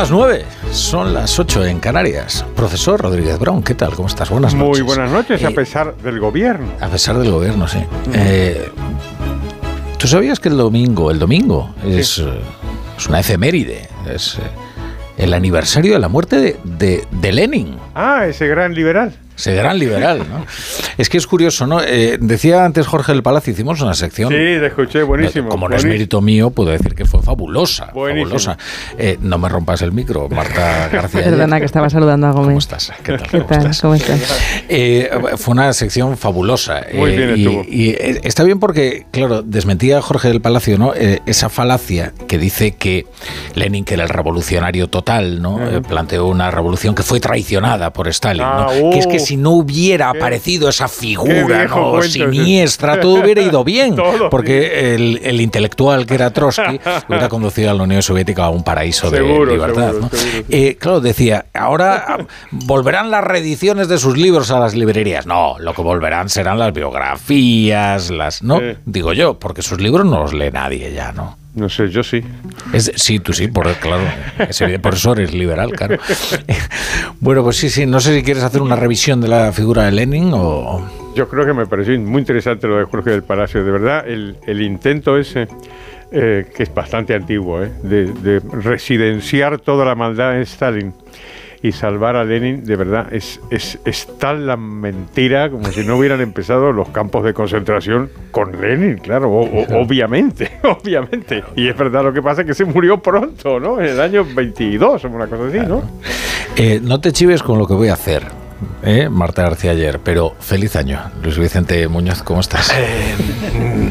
las nueve, son las ocho en Canarias. Profesor Rodríguez Brown, ¿qué tal? ¿Cómo estás? Buenas noches. Muy buenas noches, a Eh, pesar del gobierno. A pesar del gobierno, sí. Eh, ¿Tú sabías que el domingo, el domingo, es, eh, es una efeméride? Es el aniversario de la muerte de, de- de Lenin. Ah, ese gran liberal. Ese gran liberal, ¿no? Es que es curioso, ¿no? Eh, decía antes Jorge del Palacio, hicimos una sección. Sí, te escuché, buenísimo. Como no es mérito mío, puedo decir que fue fabulosa. Buenísimo. fabulosa. Eh, no me rompas el micro, Marta García. Perdona que estaba saludando a ¿Cómo Gómez. estás? ¿Qué tal? ¿Qué ¿Cómo tal? estás? ¿Cómo estás? Eh, fue una sección fabulosa. Muy eh, bien y, estuvo. y, eh, está bien porque, claro, desmentía Jorge del Palacio, ¿no? Eh, esa falacia que dice que Lenin, que era el revolucionario total, ¿no? Eh, planteó una revolución que fue traicionada por Stalin, ¿no? Ah, uh. que es que si no hubiera aparecido esa figura, ¿no? cuento. Siniestra, todo hubiera ido bien. Todo porque el, el intelectual que era Trotsky hubiera conducido a la Unión Soviética a un paraíso Seguro, de libertad, seguro, ¿no? seguro, seguro. Eh, claro, decía, ahora ah, volverán las reediciones de sus libros a las librerías. No, lo que volverán serán las biografías, las... No, digo yo, porque sus libros no los lee nadie ya, ¿no? No sé, yo sí. Es, sí, tú sí, por, claro. por eso eres liberal, claro. bueno, pues sí, sí, no sé si quieres hacer una revisión de la figura de Lenin o... Yo creo que me pareció muy interesante lo de Jorge del Palacio. De verdad, el, el intento ese, eh, que es bastante antiguo, eh, de, de residenciar toda la maldad en Stalin y salvar a Lenin, de verdad, es, es, es tal la mentira como si no hubieran empezado los campos de concentración con Lenin, claro, o- o- obviamente, obviamente. Y es verdad, lo que pasa es que se murió pronto, ¿no? En el año 22 o una cosa así, ¿no? Eh, no te chives con lo que voy a hacer, ¿eh? Marta García ayer, pero feliz año. Luis Vicente Muñoz, ¿cómo estás? Eh,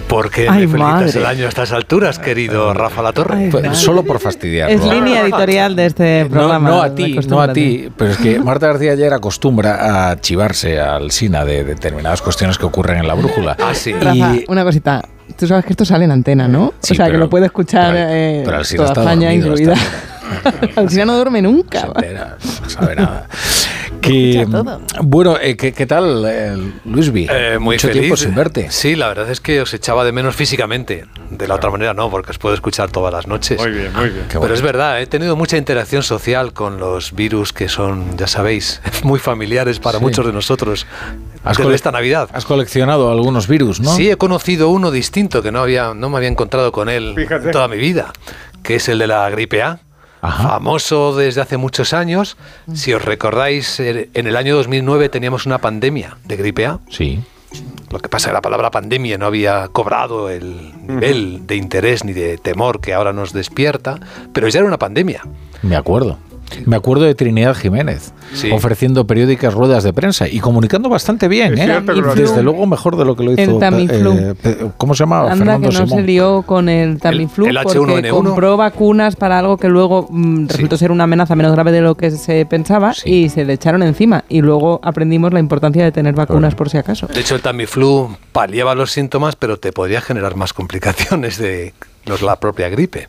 ¿Por qué Ay, me felicitas madre. el año a estas alturas, querido Rafa La Torre? Ay, Pues. Solo por fastidiar. Es línea editorial de este No, programa. no a ti, no a ti, pero es que Marta García ayer acostumbra a chivarse al SINA de determinadas cuestiones que ocurren en la brújula. Ah, sí. Y- Rafa, una cosita. Tú sabes que esto sale en antena, ¿no? Sí, o sea, que lo puede escuchar pero- eh, pero toda España dormido incluida. hasta Alsina no duerme nunca. no sabe nada. Que, bueno, eh, ¿qué, qué tal, eh, Luisby? Eh, muy Mucho feliz. tiempo sin verte. Sí, la verdad es que os echaba de menos físicamente. De la otra manera no, porque os puedo escuchar todas las noches. Muy bien, muy bien. Qué Pero bueno. es verdad, he tenido mucha interacción social con los virus que son, ya sabéis, muy familiares para Sí. muchos de nosotros Has desde esta Navidad. Has coleccionado algunos virus, ¿no? Sí, he conocido uno distinto que no, había, no me había encontrado con él Fíjate. toda mi vida, que es el de la gripe A. Ajá. Famoso desde hace muchos años. Si os recordáis, er- en el año 2009 teníamos una pandemia de gripe A. Sí. Lo que pasa es que la palabra pandemia no había cobrado el nivel de interés ni de temor que ahora nos despierta, pero ya era una pandemia. Me acuerdo. Me acuerdo de Trinidad Jiménez Sí. ofreciendo periódicas ruedas de prensa y comunicando bastante bien, ¿eh? cierto Desde luego mejor de lo que lo hizo. El Tamiflu. eh, pe- ¿Cómo se llamaba? Anda Fernando que no Simón. se lió con el Tamiflu el porque H1N1. compró vacunas para algo que luego mm, resultó ser una amenaza menos grave de lo que se pensaba Sí. y se le echaron encima. Y luego aprendimos la importancia de tener vacunas Claro. por si acaso. De hecho, el Tamiflu paliaba los síntomas, pero te podía generar más complicaciones de los, la propia gripe.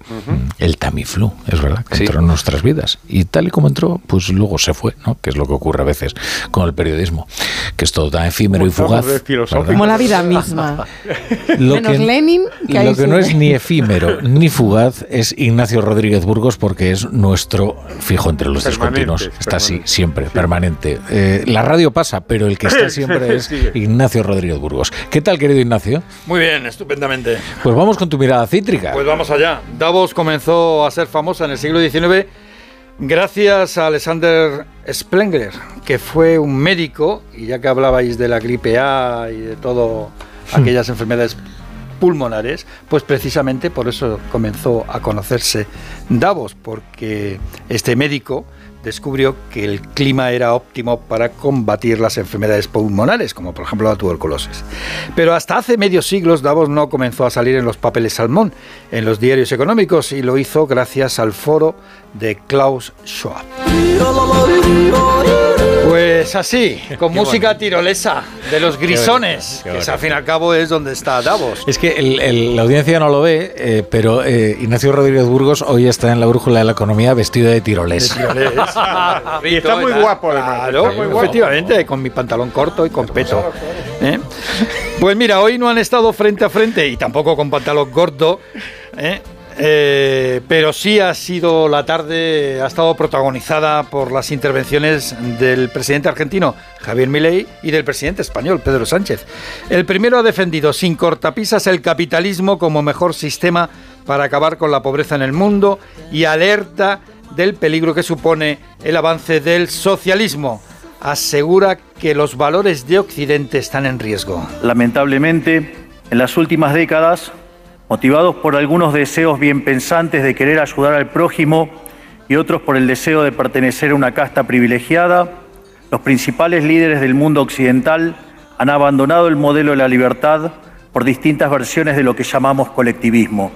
El Tamiflu, es verdad, que Sí. entró en nuestras vidas. Y tal y como entró, pues luego se fue, ¿no? Que es lo que ocurre a veces con el periodismo, que es todo tan efímero y fugaz. Como la vida misma. Lo Menos que, Lenin, que ahí lo que no es ni efímero ni fugaz es Ignacio Rodríguez Burgos porque es nuestro fijo entre los discontinuos. Está así, siempre, permanente. Eh, la radio pasa, pero el que está siempre es. Ignacio Rodríguez Burgos. ¿Qué tal, querido Ignacio? Muy bien, estupendamente. Pues vamos con tu mirada cítrica. Pues vamos allá. Davos comenzó a ser famosa en el siglo XIX gracias a Alexander Spengler, que fue un médico, y ya que hablabais de la gripe A y de todo aquellas enfermedades pulmonares, pues precisamente por eso comenzó a conocerse Davos, porque este médico descubrió que el clima era óptimo para combatir las enfermedades pulmonares, como por ejemplo la tuberculosis. Pero hasta hace medio siglo Davos no comenzó a salir en los papeles salmón, en los diarios económicos, y lo hizo gracias al foro de Klaus Schwab. Pues así, con música tirolesa de los grisones, qué que es, bonito. al fin y al cabo es donde está Davos. Es que el- el- la audiencia no lo ve, eh, pero eh, Ignacio Rodríguez Burgos hoy está en la brújula de la economía vestido de tirolés. Y está muy guapo, además. Claro, muy guapo. efectivamente, con mi pantalón corto y con peto. ¿eh? Pues mira, hoy no han estado frente a frente y tampoco con pantalón corto. ¿eh? Eh, pero sí ha sido la tarde, ha estado protagonizada por las intervenciones del presidente argentino Javier Milei y del presidente español Pedro Sánchez. El primero ha defendido sin cortapisas el capitalismo como mejor sistema para acabar con la pobreza en el mundo y alerta del peligro que supone el avance del socialismo. Asegura que los valores de Occidente están en riesgo. Lamentablemente, en las últimas décadas, motivados por algunos deseos bien pensantes de querer ayudar al prójimo y otros por el deseo de pertenecer a una casta privilegiada, los principales líderes del mundo occidental han abandonado el modelo de la libertad por distintas versiones de lo que llamamos colectivismo.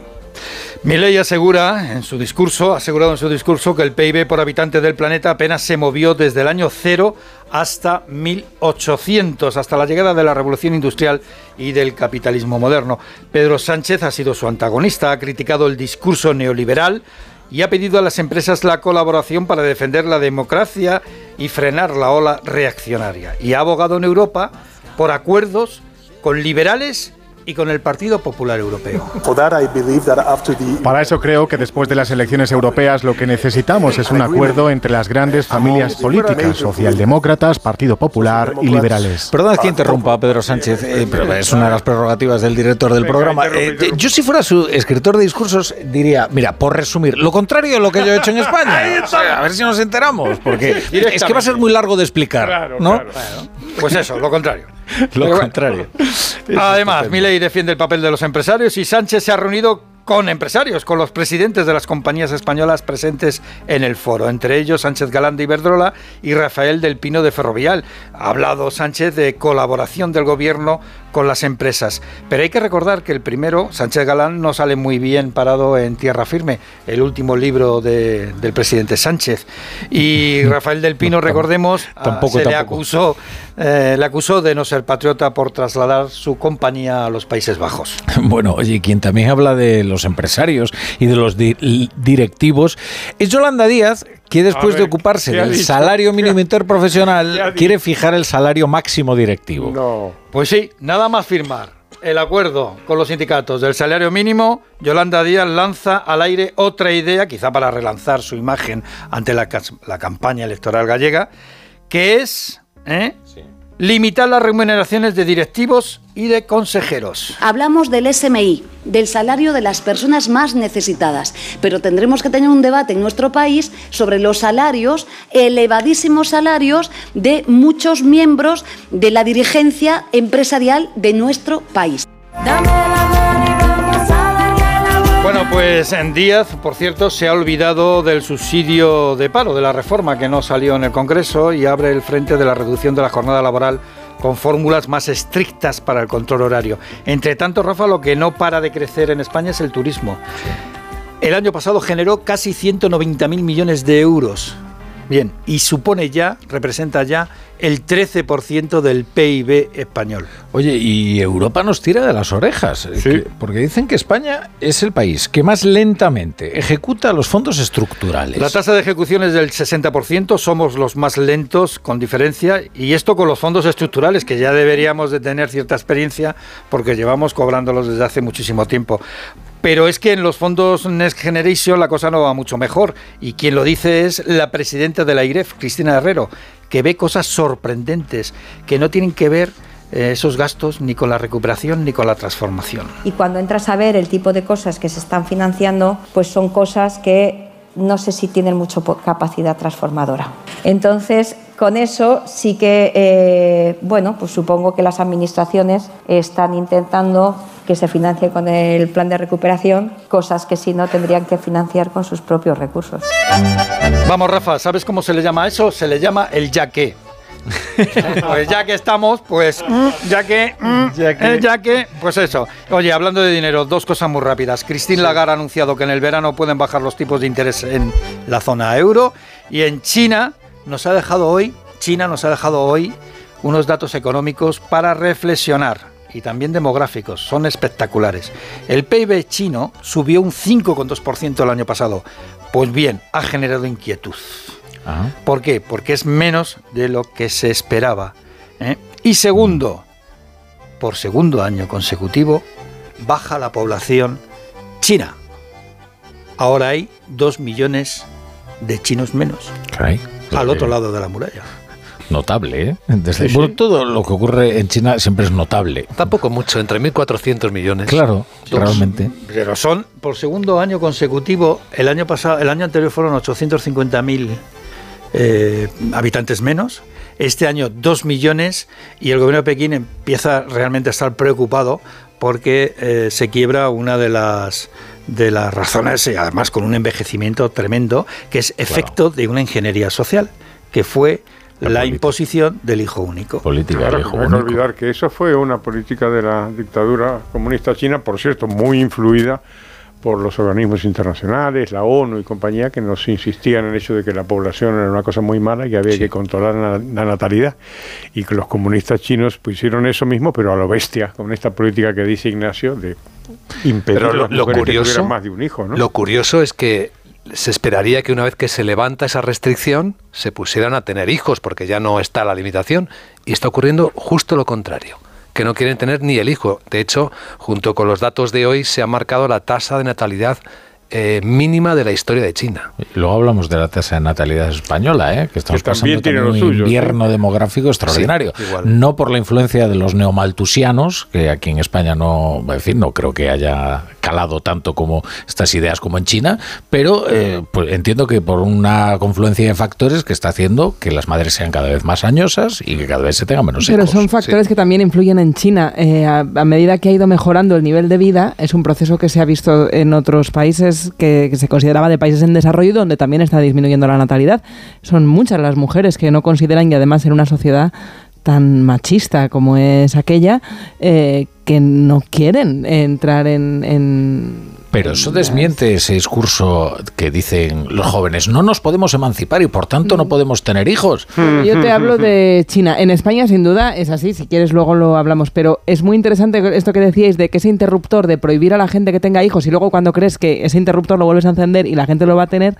Milei asegura en su discurso, asegurado en su discurso que el PIB por habitante del planeta apenas se movió desde el año cero hasta 1800, hasta la llegada de la revolución industrial y del capitalismo moderno. Pedro Sánchez ha sido su antagonista, ha criticado el discurso neoliberal y ha pedido a las empresas la colaboración para defender la democracia y frenar la ola reaccionaria. Y ha abogado en Europa por acuerdos con liberales y con el Partido Popular Europeo. Para eso creo que después de las elecciones europeas lo que necesitamos es un acuerdo entre las grandes familias políticas, socialdemócratas, Partido Popular y liberales. Perdón que interrumpa a Pedro Sánchez, eh, pero es una de las prerrogativas del director del programa. Eh, yo si fuera su escritor de discursos diría, mira, por resumir, lo contrario de lo que yo he hecho en España. O sea, a ver si nos enteramos, porque es que va a ser muy largo de explicar, ¿no? Pues eso, lo contrario. Lo contrario. Además, Milei defiende el papel de los empresarios y Sánchez se ha reunido con empresarios, con los presidentes de las compañías españolas presentes en el foro, entre ellos Sánchez Galán de Iberdrola y Rafael del Pino de Ferrovial. Ha hablado Sánchez de colaboración del gobierno con las empresas, pero hay que recordar que el primero, Sánchez Galán, no sale muy bien parado en tierra firme, el último libro de- del presidente Sánchez. Y Rafael del Pino, recordemos, Tampoco, se le acusó, eh, le acusó de no ser patriota por trasladar su compañía a los Países Bajos. Bueno, oye, quien también habla de los empresarios y de los di- directivos es Yolanda Díaz, que después de ocuparse ¿qué ha del dicho? salario mínimo ¿Qué ha interprofesional, quiere fijar el salario máximo directivo. No. Pues sí, nada más firmar el acuerdo con los sindicatos del salario mínimo, Yolanda Díaz lanza al aire otra idea, quizá para relanzar su imagen ante la campaña electoral gallega, que es ¿eh? Limitar las remuneraciones de directivos y de consejeros. Hablamos del SMI, del salario de las personas más necesitadas, pero tendremos que tener un debate en nuestro país sobre los salarios, elevadísimos salarios de muchos miembros de la dirigencia empresarial de nuestro país. Bueno, pues en Díaz, por cierto, se ha olvidado del subsidio de paro, de la reforma que no salió en el Congreso y abre el frente de la reducción de la jornada laboral con fórmulas más estrictas para el control horario. Entre tanto, Rafa, lo que no para de crecer en España es el turismo. El año pasado generó casi 190.000 millones de euros. Bien, y supone ya, representa ya el 13% del PIB español. Oye, y Europa nos tira de las orejas, eh, Sí. que- porque dicen que España es el país que más lentamente ejecuta los fondos estructurales. La tasa de ejecución es del 60%, somos los más lentos con diferencia, y esto con los fondos estructurales, que ya deberíamos de tener cierta experiencia porque llevamos cobrándolos desde hace muchísimo tiempo. Pero es que en los fondos Next Generation la cosa no va mucho mejor, y quien lo dice es la presidenta de la IREF, Cristina Herrero, que ve cosas sorprendentes que no tienen que ver eh, esos gastos ni con la recuperación ni con la transformación. Y cuando entras a ver el tipo de cosas que se están financiando, pues son cosas que no sé si tienen mucha capacidad transformadora. Entonces, con eso sí que, eh, bueno, pues supongo que las administraciones están intentando que se financie con el plan de recuperación cosas que si no tendrían que financiar con sus propios recursos. Vamos, Rafa, ¿sabes cómo se le llama eso? Se le llama el ya que. pues ya que estamos, pues ya que, mm, eh, ya que, pues eso. Oye, hablando de dinero, dos cosas muy rápidas. Christine Lagarde ha anunciado que en el verano pueden bajar los tipos de interés en la zona euro y en China nos ha dejado hoy, China nos ha dejado hoy unos datos económicos para reflexionar y también demográficos, son espectaculares. El PIB chino subió un 5,2% el año pasado. Pues bien, ha generado inquietud. ¿Por qué? Porque es menos de lo que se esperaba. ¿eh? Y segundo, por segundo año consecutivo, baja la población china. ahora hay dos millones de chinos menos Al otro lado de la muralla. Notable, ¿eh? Desde, Sí, sí. bueno, todo lo que ocurre en China siempre es notable. Tampoco mucho, entre 1.400 millones. Claro, realmente. Pero son por segundo año consecutivo. El año pasado, el año anterior fueron 850.000 eh, habitantes menos. Este año 2 millones y el gobierno de Pekín empieza realmente a estar preocupado porque eh, se quiebra una de las de las razones y además con un envejecimiento tremendo que es efecto de una ingeniería social que fue La la, imposición del hijo único. Política Claro, del hijo no hay que único. olvidar que eso fue una política de la dictadura comunista china, por cierto, muy influida por los organismos internacionales, la ONU y compañía, que nos insistían en el hecho de que la población era una cosa muy mala y que había que controlar la, la natalidad. Y que los comunistas chinos pues, hicieron eso mismo, pero a lo bestia, con esta política que dice Ignacio de impedir Pero a lo, las que más de un hijo. ¿no? lo curioso es que se esperaría que una vez que se levanta esa restricción se pusieran a tener hijos porque ya no está la limitación y está ocurriendo justo lo contrario que no quieren tener ni el hijo. De hecho, junto con los datos de hoy se ha marcado la tasa de natalidad eh, mínima de la historia de China. Y Luego hablamos de la tasa de natalidad española, ¿eh? que estamos Que también pasando tiene también lo un suyo, invierno demográfico extraordinario. Sí, no por la influencia de los neomaltusianos, que aquí en España no, en fin, no creo que haya calado tanto como estas ideas como en China, pero eh, pues entiendo que por una confluencia de factores que está haciendo que las madres sean cada vez más añosas y que cada vez se tengan menos Pero hijos. son factores que también influyen en China. Eh, a, a medida que ha ido mejorando el nivel de vida, es un proceso que se ha visto en otros países que, se consideraba de países en desarrollo donde también está disminuyendo la natalidad. Son muchas las mujeres que no consideran, y además en una sociedad tan machista como es aquella, eh, que no quieren entrar en... en- Pero eso desmiente ese discurso que dicen los jóvenes, no nos podemos emancipar y por tanto no podemos tener hijos. Yo te hablo de China. En España, sin duda, es así. Si quieres, luego lo hablamos. Pero es muy interesante esto que decíais de que ese interruptor de prohibir a la gente que tenga hijos y luego cuando crees que ese interruptor lo vuelves a encender y la gente lo va a tener,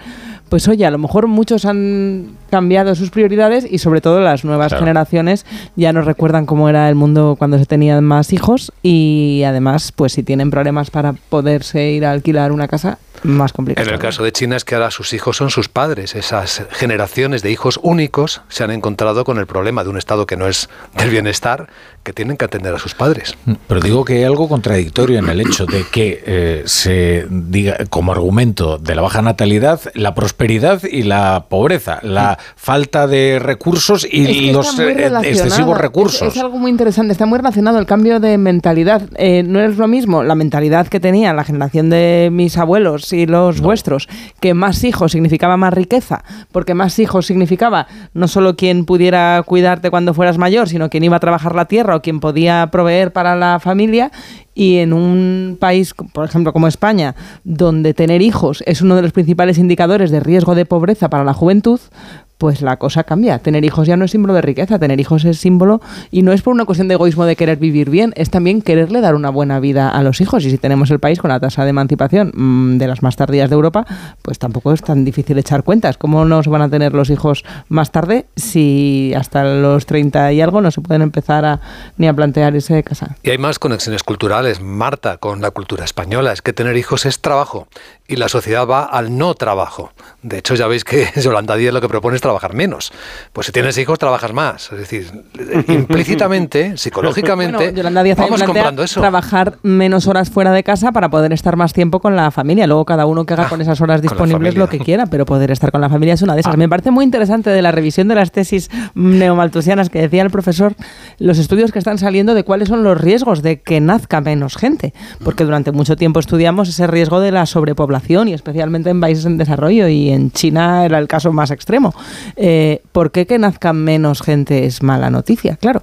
pues oye, a lo mejor muchos han cambiado sus prioridades y sobre todo las nuevas Claro. generaciones ya no recuerdan cómo era el mundo cuando se tenían más hijos y además, pues si tienen problemas para poderse ir alquilar una casa, más. En el caso de China es que ahora sus hijos son sus padres. Esas generaciones de hijos únicos se han encontrado con el problema de un Estado que no es del bienestar, que tienen que atender a sus padres. Pero digo que hay algo contradictorio en el hecho de que eh, se diga como argumento de la baja natalidad la prosperidad y la pobreza, la falta de recursos y Es que los eh, excesivos Es- recursos. Es, algo muy interesante, está muy relacionado el cambio de mentalidad. Eh, no es lo mismo la mentalidad que tenía la generación de mis abuelos y los vuestros, que más hijos significaba más riqueza, porque más hijos significaba no solo quien pudiera cuidarte cuando fueras mayor, sino quien iba a trabajar la tierra quien podía proveer para la familia. Y en un país, por ejemplo, como España, donde tener hijos es uno de los principales indicadores de riesgo de pobreza para la juventud, pues la cosa cambia. Tener hijos ya no es símbolo de riqueza, tener hijos es símbolo y no es por una cuestión de egoísmo de querer vivir bien, es también quererle dar una buena vida a los hijos. Y si tenemos el país con la tasa de emancipación mm, de las más tardías de Europa, pues tampoco es tan difícil echar cuentas. ¿Cómo no se van a tener los hijos más tarde si hasta los 30 y algo no se pueden empezar a, ni a plantear ese casa? Y hay más conexiones culturales, Marta, con la cultura española. Es que tener hijos es trabajo y la sociedad va al no trabajo. De hecho, ya veis que Yolanda Díaz lo que propone es trabajar menos. Pues si tienes hijos, trabajas más. Es decir, implícitamente, psicológicamente, Bueno, Yolanda Díaz vamos comprando eso. trabajar menos horas fuera de casa para poder estar más tiempo con la familia. Luego cada uno que haga Ah, con esas horas disponibles lo que quiera, pero poder estar con la familia es una de esas. Me parece muy interesante de la revisión de las tesis neomaltusianas que decía el profesor, los estudios que están saliendo de cuáles son los riesgos de que nazca menos gente, porque durante mucho tiempo estudiamos ese riesgo de la sobrepoblación y especialmente en países en desarrollo y en China era el caso más extremo. Eh, ¿Por qué que nazca menos gente es mala noticia? Claro.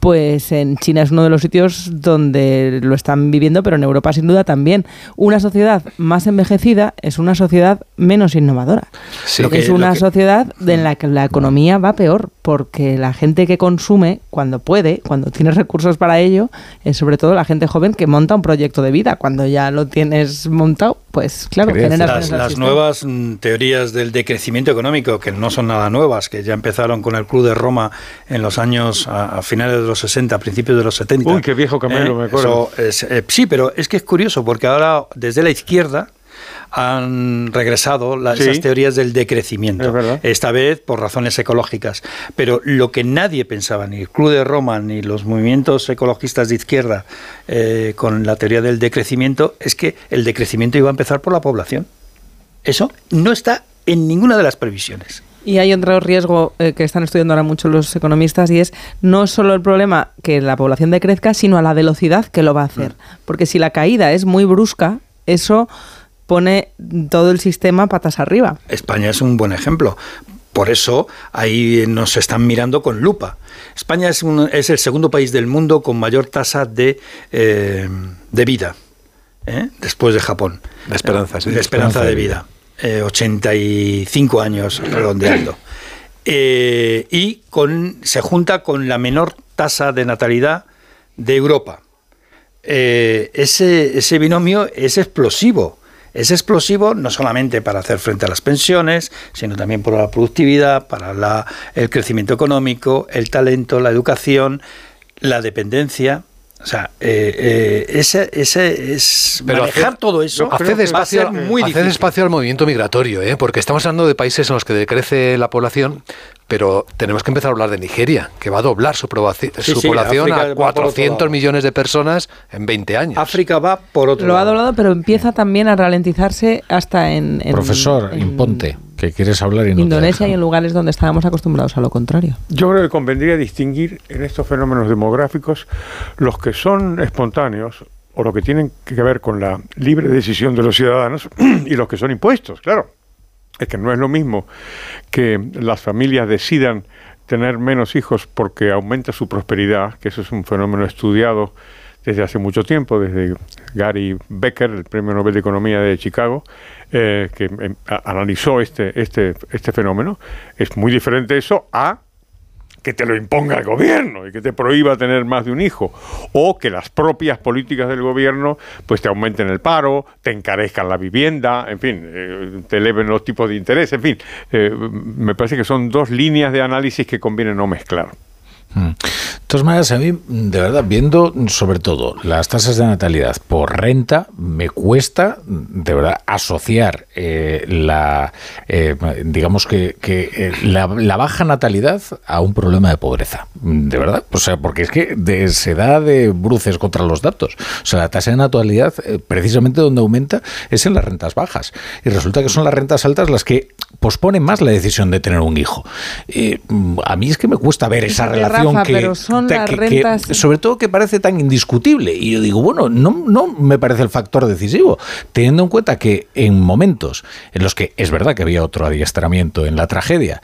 Pues en China es uno de los sitios donde lo están viviendo, pero en Europa sin duda también. Una sociedad más envejecida es una sociedad menos innovadora. Sí, Lo que es lo una que- sociedad en la que la economía va peor, porque la gente que consume, cuando puede, cuando tiene recursos para ello, es sobre todo la gente joven que monta un proyecto de vida. Cuando ya lo tienes montado, pues claro, Las, las nuevas mm, teorías del decrecimiento económico, que no son nada nuevas, que ya empezaron con el Club de Roma en los años, a, a finales de los 60, a principios de los 70. Uy, qué viejo Camelo, me acuerdo. Eso es, eh, sí, pero es que es curioso, porque ahora desde la izquierda han regresado las, Sí. esas teorías del decrecimiento. Es. Esta vez por razones ecológicas. Pero lo que nadie pensaba, ni el Club de Roma, ni los movimientos ecologistas de izquierda, eh, con la teoría del decrecimiento, es que el decrecimiento iba a empezar por la población. Eso no está en ninguna de las previsiones. Y hay otro riesgo eh, que están estudiando ahora mucho los economistas y es no solo el problema que la población decrezca, sino a la velocidad que lo va a hacer. Porque si la caída es muy brusca, eso pone todo el sistema patas arriba. España es un buen ejemplo. Por eso ahí nos están mirando con lupa. España es, un- es el segundo país del mundo con mayor tasa de, eh, de vida, ¿eh? después de Japón. De esperanza, sí. De esperanza de vida. Eh, 85 años redondeando. Eh, y con, se junta con la menor tasa de natalidad de Europa. Eh, ese, ese binomio es explosivo. Es explosivo no solamente para hacer frente a las pensiones, sino también por la productividad, para la- el crecimiento económico, el talento, la educación, la dependencia. O sea, eh, eh, ese, ese es manejar hace- todo eso hace despacio, muy hace difícil. despacio al movimiento migratorio, ¿eh? porque estamos hablando de países en los que decrece la población, pero tenemos que empezar a hablar de Nigeria, que va a doblar su, probaci- Sí, su sí, población a por otro 400 lado. millones de personas en 20 años. África va por otro Lo ha lado. doblado, pero empieza también a ralentizarse hasta en, en- Profesor, en imponte, que quieres hablar y no Indonesia y en lugares donde estábamos acostumbrados a lo contrario. Yo creo que convendría distinguir en estos fenómenos demográficos los que son espontáneos o lo que tienen que ver con la libre decisión de los ciudadanos y los que son impuestos, claro. Es que no es lo mismo que las familias decidan tener menos hijos porque aumenta su prosperidad, que eso es un fenómeno estudiado desde hace mucho tiempo, desde Gary Becker, el Premio Nobel de Economía de Chicago, eh, que a- analizó este, este, este fenómeno. Es muy diferente eso a que te lo imponga el gobierno y que te prohíba tener más de un hijo o que las propias políticas del gobierno pues te aumenten el paro, te encarezcan la vivienda, en fin, eh, te eleven los tipos de interés, en fin, eh, me parece que son dos líneas de análisis que conviene no mezclar. Mm. De todas maneras, a mí, de verdad, viendo sobre todo las tasas de natalidad por renta, me cuesta, de verdad, asociar eh, la, eh, digamos que, que, eh, la, la baja natalidad a un problema de pobreza. De verdad, o sea, porque es que de- se da de bruces contra los datos. O sea, la tasa de natalidad, eh, precisamente donde aumenta, es en las rentas bajas. Y resulta que son las rentas altas las que posponen más la decisión de tener un hijo. Eh, a mí es que me cuesta ver esa Fíjate, Rafa, que, pero son te- las que- sobre todo que parece tan indiscutible. Y yo digo, bueno, no, no me parece el factor decisivo, teniendo en cuenta que en momentos en los que es verdad que había otro adiestramiento en la tragedia,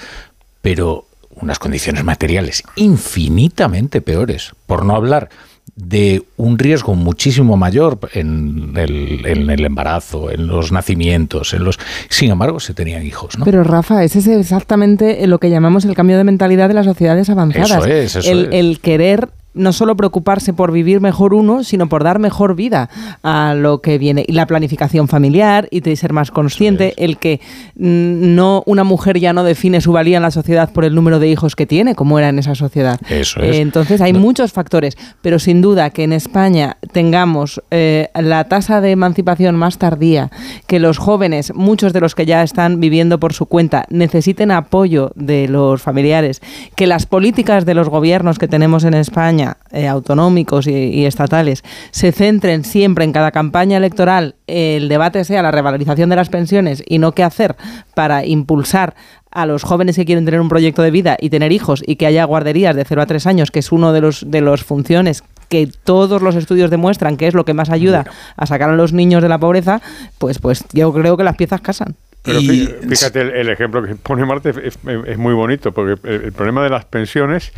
pero unas condiciones materiales infinitamente peores, por no hablar de un riesgo muchísimo mayor en el, en el embarazo, en los nacimientos, en los sin embargo se tenían hijos, ¿no? Pero Rafa, ese es exactamente lo que llamamos el cambio de mentalidad de las sociedades avanzadas. Eso es, eso el, es. el querer no solo preocuparse por vivir mejor uno, sino por dar mejor vida a lo que viene. Y la planificación familiar y de ser más consciente, el que mm, no una mujer ya no define su valía en la sociedad por el número de hijos que tiene, como era en esa sociedad. Eso es. Entonces hay muchos factores, pero sin duda que en España tengamos eh, la tasa de emancipación más tardía, que los jóvenes, muchos de los que ya están viviendo por su cuenta, necesiten apoyo de los familiares, que las políticas de los gobiernos que tenemos en España, eh, autonómicos y, y estatales, se centren siempre en cada campaña electoral, el debate sea la revalorización de las pensiones y no qué hacer para impulsar a los jóvenes que quieren tener un proyecto de vida y tener hijos y que haya guarderías de 0 a 3 años, que es uno de los de las funciones que todos los estudios demuestran que es lo que más ayuda a sacar a los niños de la pobreza, pues pues yo creo que las piezas casan. Pero fíjate, el, el ejemplo que pone Marte es, es- es muy bonito, porque el, el problema de las pensiones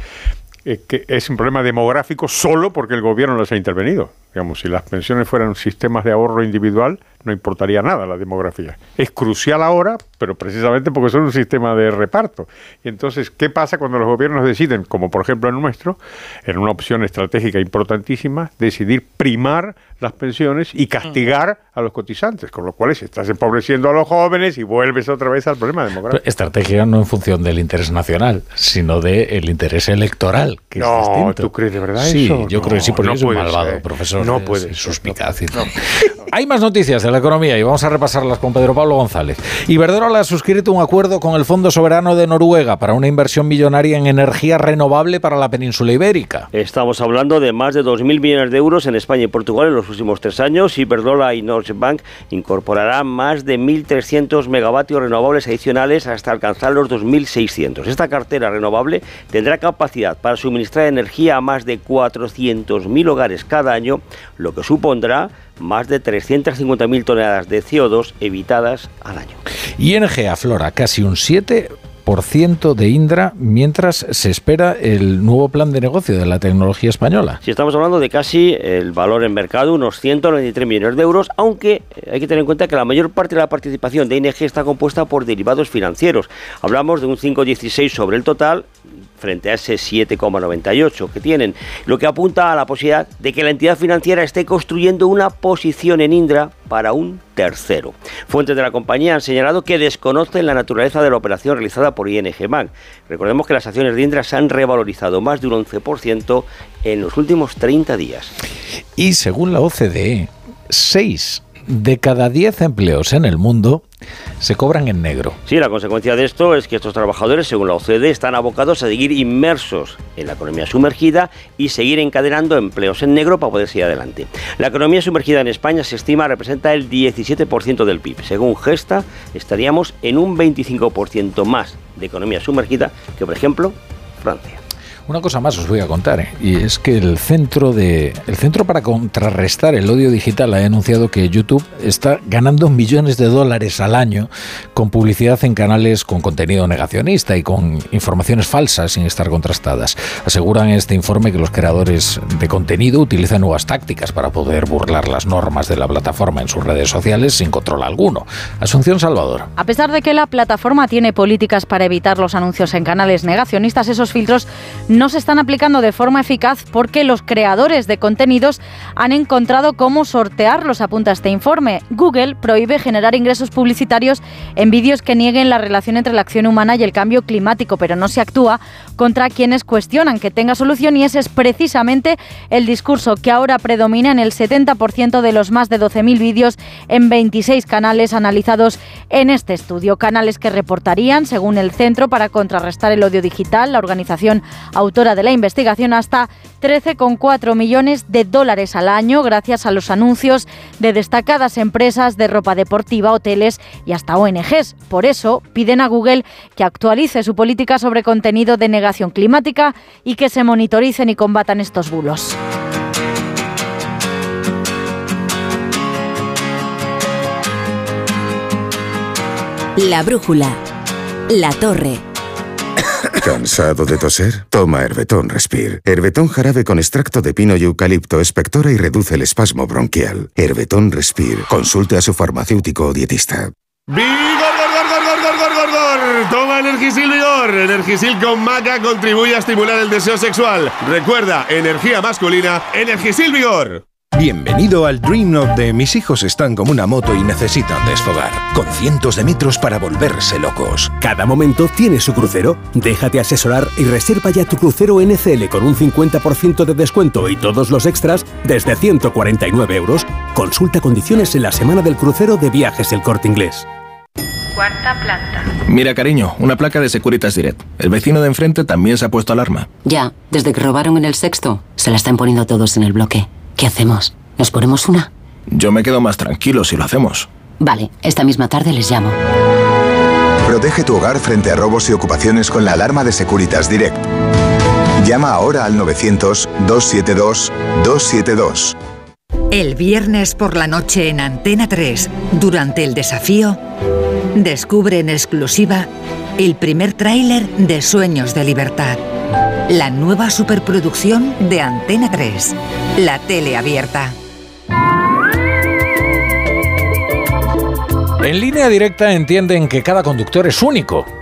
es que es un problema demográfico solo porque el gobierno les ha intervenido. Digamos, si las pensiones fueran sistemas de ahorro individual, no importaría nada la demografía. Es crucial ahora, pero precisamente porque son un sistema de reparto. Y entonces, ¿qué pasa cuando los gobiernos deciden, como por ejemplo el nuestro, en una opción estratégica importantísima, decidir primar las pensiones y castigar a los cotizantes? Con lo cual estás empobreciendo a los jóvenes y vuelves otra vez al problema demográfico. Estrategia no en función del interés nacional, sino del interés electoral, que No, es distinto. ¿tú crees de verdad sí, eso? yo No, creo que sí, no soy un puede malvado, ser. profesor. No puede. Suspicaz. Hay más noticias de la economía y vamos a repasarlas con Pedro Pablo González. Iberdrola ha suscrito un acuerdo con el Fondo Soberano de Noruega para una inversión millonaria en energía renovable para la península ibérica. Estamos hablando de más de 2.000 millones de euros en España y Portugal en los últimos tres años. Iberdrola y Norge Bank incorporarán más de 1.300 megavatios renovables adicionales hasta alcanzar los 2.600. Esta cartera renovable tendrá capacidad para suministrar energía a más de 400.000 hogares cada año, lo que supondrá más de 350.000 toneladas de CO2 evitadas al año. ING aflora casi un 7% de Indra mientras se espera el nuevo plan de negocio de la tecnología española. Si estamos hablando de casi el valor en mercado, unos 193 millones de euros, aunque hay que tener en cuenta que la mayor parte de la participación de ING está compuesta por derivados financieros. Hablamos de un 5,16 sobre el total frente a ese 7,98 que tienen, lo que apunta a la posibilidad de que la entidad financiera esté construyendo una posición en Indra para un tercero. Fuentes de la compañía han señalado que desconocen la naturaleza de la operación realizada por ING Bank. Recordemos que las acciones de Indra se han revalorizado más de un 11% en los últimos 30 días. Y según la OCDE, 6 de cada 10 empleos en el mundo se cobran en negro. Sí, la consecuencia de esto es que estos trabajadores, según la OCDE, están abocados a seguir inmersos en la economía sumergida y seguir encadenando empleos en negro para poder seguir adelante. La economía sumergida en España se estima representa el 17% del PIB. Según Gesta, estaríamos en un 25% más de economía sumergida que, por ejemplo, Francia. Una cosa más os voy a contar, ¿eh? y es que el centro de el centro para contrarrestar el odio digital ha denunciado que YouTube está ganando millones de dólares al año con publicidad en canales con contenido negacionista y con informaciones falsas sin estar contrastadas. Aseguran en este informe que los creadores de contenido utilizan nuevas tácticas para poder burlar las normas de la plataforma en sus redes sociales sin control alguno. Asunción Salvador. A pesar de que la plataforma tiene políticas para evitar los anuncios en canales negacionistas, esos filtros no se están aplicando de forma eficaz porque los creadores de contenidos han encontrado cómo sortearlos, apunta este informe. Google prohíbe generar ingresos publicitarios en vídeos que nieguen la relación entre la acción humana y el cambio climático, pero no se actúa contra quienes cuestionan que tenga solución y ese es precisamente el discurso que ahora predomina en el 70% de los más de 12.000 vídeos en 26 canales analizados en este estudio. Canales que reportarían, según el Centro para Contrarrestar el Odio Digital, la organización autora de la investigación, hasta 13,4 millones de dólares al año gracias a los anuncios de destacadas empresas de ropa deportiva, hoteles y hasta ONGs. Por eso piden a Google que actualice su política sobre contenido de negación climática y que se monitoricen y combatan estos bulos. La brújula. La torre. ¿Cansado de toser? Toma Herbetón Respire. Herbetón jarabe con extracto de pino y eucalipto espectora y reduce el espasmo bronquial. Herbetón Respire. Consulte a su farmacéutico o dietista. ¡Vigor, gor, gor, gor, gor, gor! Toma Energisil Vigor. Energisil con maca contribuye a estimular el deseo sexual. Recuerda, energía masculina, Energisil Vigor. Bienvenido al Dream of de mis hijos están como una moto y necesitan desfogar, con cientos de metros para volverse locos. Cada momento tiene su crucero. Déjate asesorar y reserva ya tu crucero NCL con un 50% de descuento y todos los extras desde 149 euros. Consulta condiciones en la semana del crucero de viajes El Corte Inglés. Cuarta planta. Mira, cariño, una placa de Securitas Direct. El vecino de enfrente también se ha puesto alarma. Ya, desde que robaron en el sexto, se la están poniendo todos en el bloque. ¿Qué hacemos? ¿Nos ponemos una? Yo me quedo más tranquilo si lo hacemos. Vale, esta misma tarde les llamo. Protege tu hogar frente a robos y ocupaciones con la alarma de Securitas Direct. Llama ahora al 900-272-272. El viernes por la noche en Antena 3, durante el desafío, descubre en exclusiva el primer tráiler de Sueños de Libertad. La nueva superproducción de Antena 3, la tele abierta. En línea directa entienden que cada conductor es único.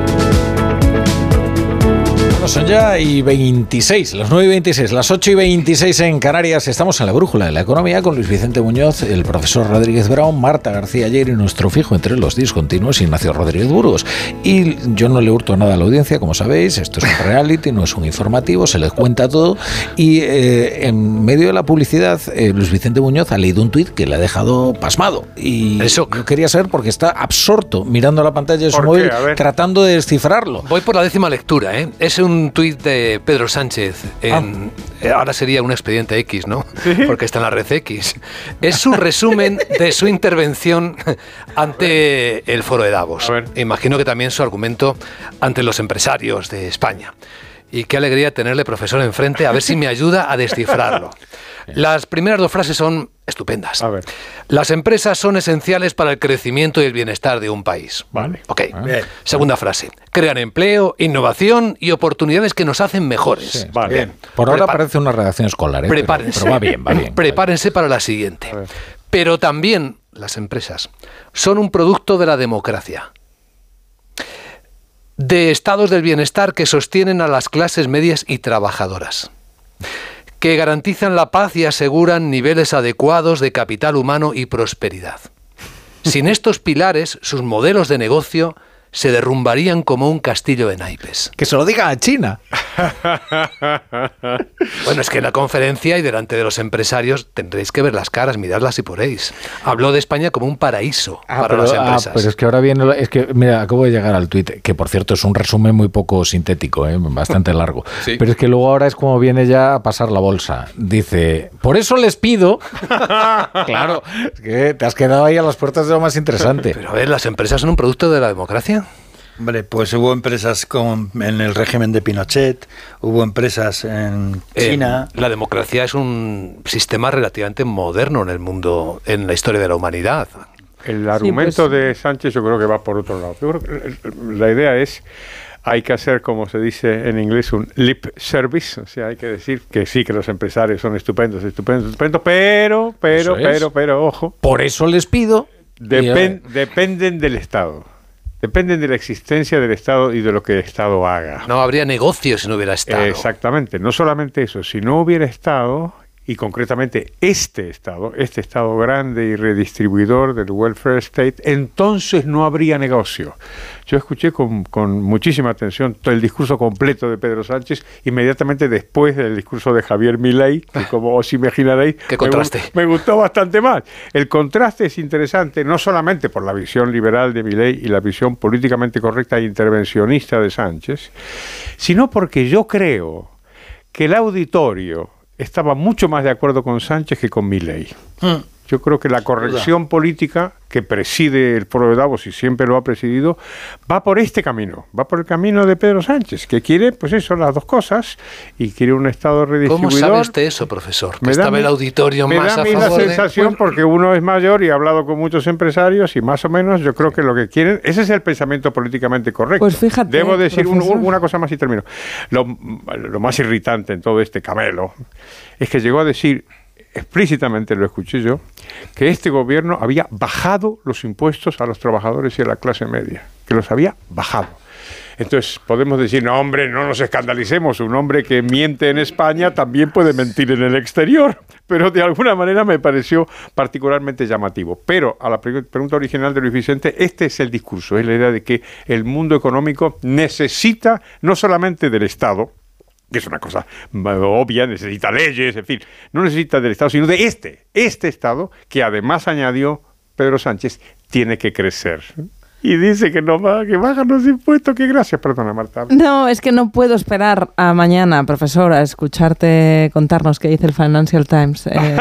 Bueno, son ya y 26, las 9 y 26, las 8 y 26 en Canarias. Estamos en la brújula de la economía con Luis Vicente Muñoz, el profesor Rodríguez Brown, Marta García Ayer y nuestro fijo entre los discontinuos, Ignacio Rodríguez Burgos. Y yo no le hurto nada a la audiencia, como sabéis, esto es un reality, no es un informativo, se les cuenta todo. Y eh, en medio de la publicidad, eh, Luis Vicente Muñoz ha leído un tuit que le ha dejado pasmado. Y Eso. yo quería saber porque está absorto mirando la pantalla de su móvil, tratando de descifrarlo. Voy por la décima lectura, ¿eh? Es un tuit de Pedro Sánchez. En, eh, Ahora sería un expediente X, ¿no? Porque está en la red X. Es su resumen de su intervención ante el foro de Davos. Imagino que también su argumento ante los empresarios de España. Y qué alegría tenerle profesor enfrente, a ver si me ayuda a descifrarlo. Las primeras dos frases son estupendas. Las empresas son esenciales para el crecimiento y el bienestar de un país. Vale. Ok. Segunda frase. Crean empleo, innovación y oportunidades que nos hacen mejores. Vale. Bien. Por ahora Prepa- parece una redacción escolar, ¿eh? Pero- Prepárense. Pero, va bien, va bien. Prepárense para la siguiente. Pero también las empresas son un producto de la democracia. De estados del bienestar que sostienen a las clases medias y trabajadoras. Que garantizan la paz y aseguran niveles adecuados de capital humano y prosperidad. Sin estos pilares, sus modelos de negocio se derrumbarían como un castillo de naipes. Que se lo diga a China. Bueno, es que en la conferencia y delante de los empresarios tendréis que ver las caras, miradlas y poréis. Habló de España como un paraíso para pero, las ah, empresas. pero es que ahora viene, es que mira, acabo de llegar al tuit, que por cierto es un resumen muy poco sintético, ¿eh? bastante largo. Sí. Pero es que luego ahora es como viene ya a pasar la bolsa. Dice, por eso les pido. claro, es que te has quedado ahí a las puertas de lo más interesante. Pero a ver, ¿las empresas son un producto de la democracia? Hombre, pues hubo empresas con, en el régimen de Pinochet, hubo empresas en Eh, China. la democracia es un sistema relativamente moderno en el mundo, en la historia de la humanidad. El argumento pues- de Sánchez yo creo que va por otro lado. Yo creo que la idea es, hay que hacer, como se dice en inglés, un lip service, o sea, hay que decir que sí, que los empresarios son estupendos, estupendos, estupendos, pero, pero, es. pero, pero, ojo. Por eso les pido. Depen- dependen del Estado. Dependen de la existencia del Estado y de lo que el Estado haga. No habría negocio si no hubiera Estado. Exactamente. No solamente eso, si no hubiera Estado, y concretamente este Estado, este Estado grande y redistribuidor del welfare state, entonces no habría negocio. Yo escuché con, con muchísima atención todo el discurso completo de Pedro Sánchez inmediatamente después del discurso de Javier Milei, que como os imaginaréis, Qué me contraste. me gustó bastante más. El contraste es interesante no solamente por la visión liberal de Milei y la visión políticamente correcta e intervencionista de Sánchez, sino porque yo creo que el auditorio estaba mucho más de acuerdo con Sánchez que con Milei. Yo creo que la corrección política que preside el foro de Davos y siempre lo ha presidido va por este camino, va por el camino de Pedro Sánchez, que quiere, pues eso, las dos cosas y quiere un Estado ¿Cómo redistribuidor. sabe usted eso, profesor? Que Me da estaba el auditorio me más da a mí la favor de- sensación porque uno es mayor y ha hablado con muchos empresarios y más o menos yo creo que lo que quieren, ese es el pensamiento políticamente correcto. Pues fíjate, Debo decir un- una cosa más y termino. Lo, lo más irritante en todo este camelo es que llegó a decir explícitamente, lo escuché yo, que este gobierno había bajado los impuestos a los trabajadores y a la clase media, que los había bajado. Entonces podemos decir, no hombre, no nos escandalicemos, un hombre que miente en España también puede mentir en el exterior, pero de alguna manera me pareció particularmente llamativo. Pero a la pre- pregunta original de Luis Vicente, este es el discurso, es la idea de que el mundo económico necesita no solamente del Estado, que es una cosa obvia, necesita leyes, en fin, no necesita del Estado, sino de este, este Estado, que además añadió Pedro Sánchez, tiene que crecer. Y dice que no va, que bajan los impuestos, que gracias, perdona Marta. No, es que no puedo esperar a mañana, profesor, a escucharte contarnos qué dice el Financial Times eh,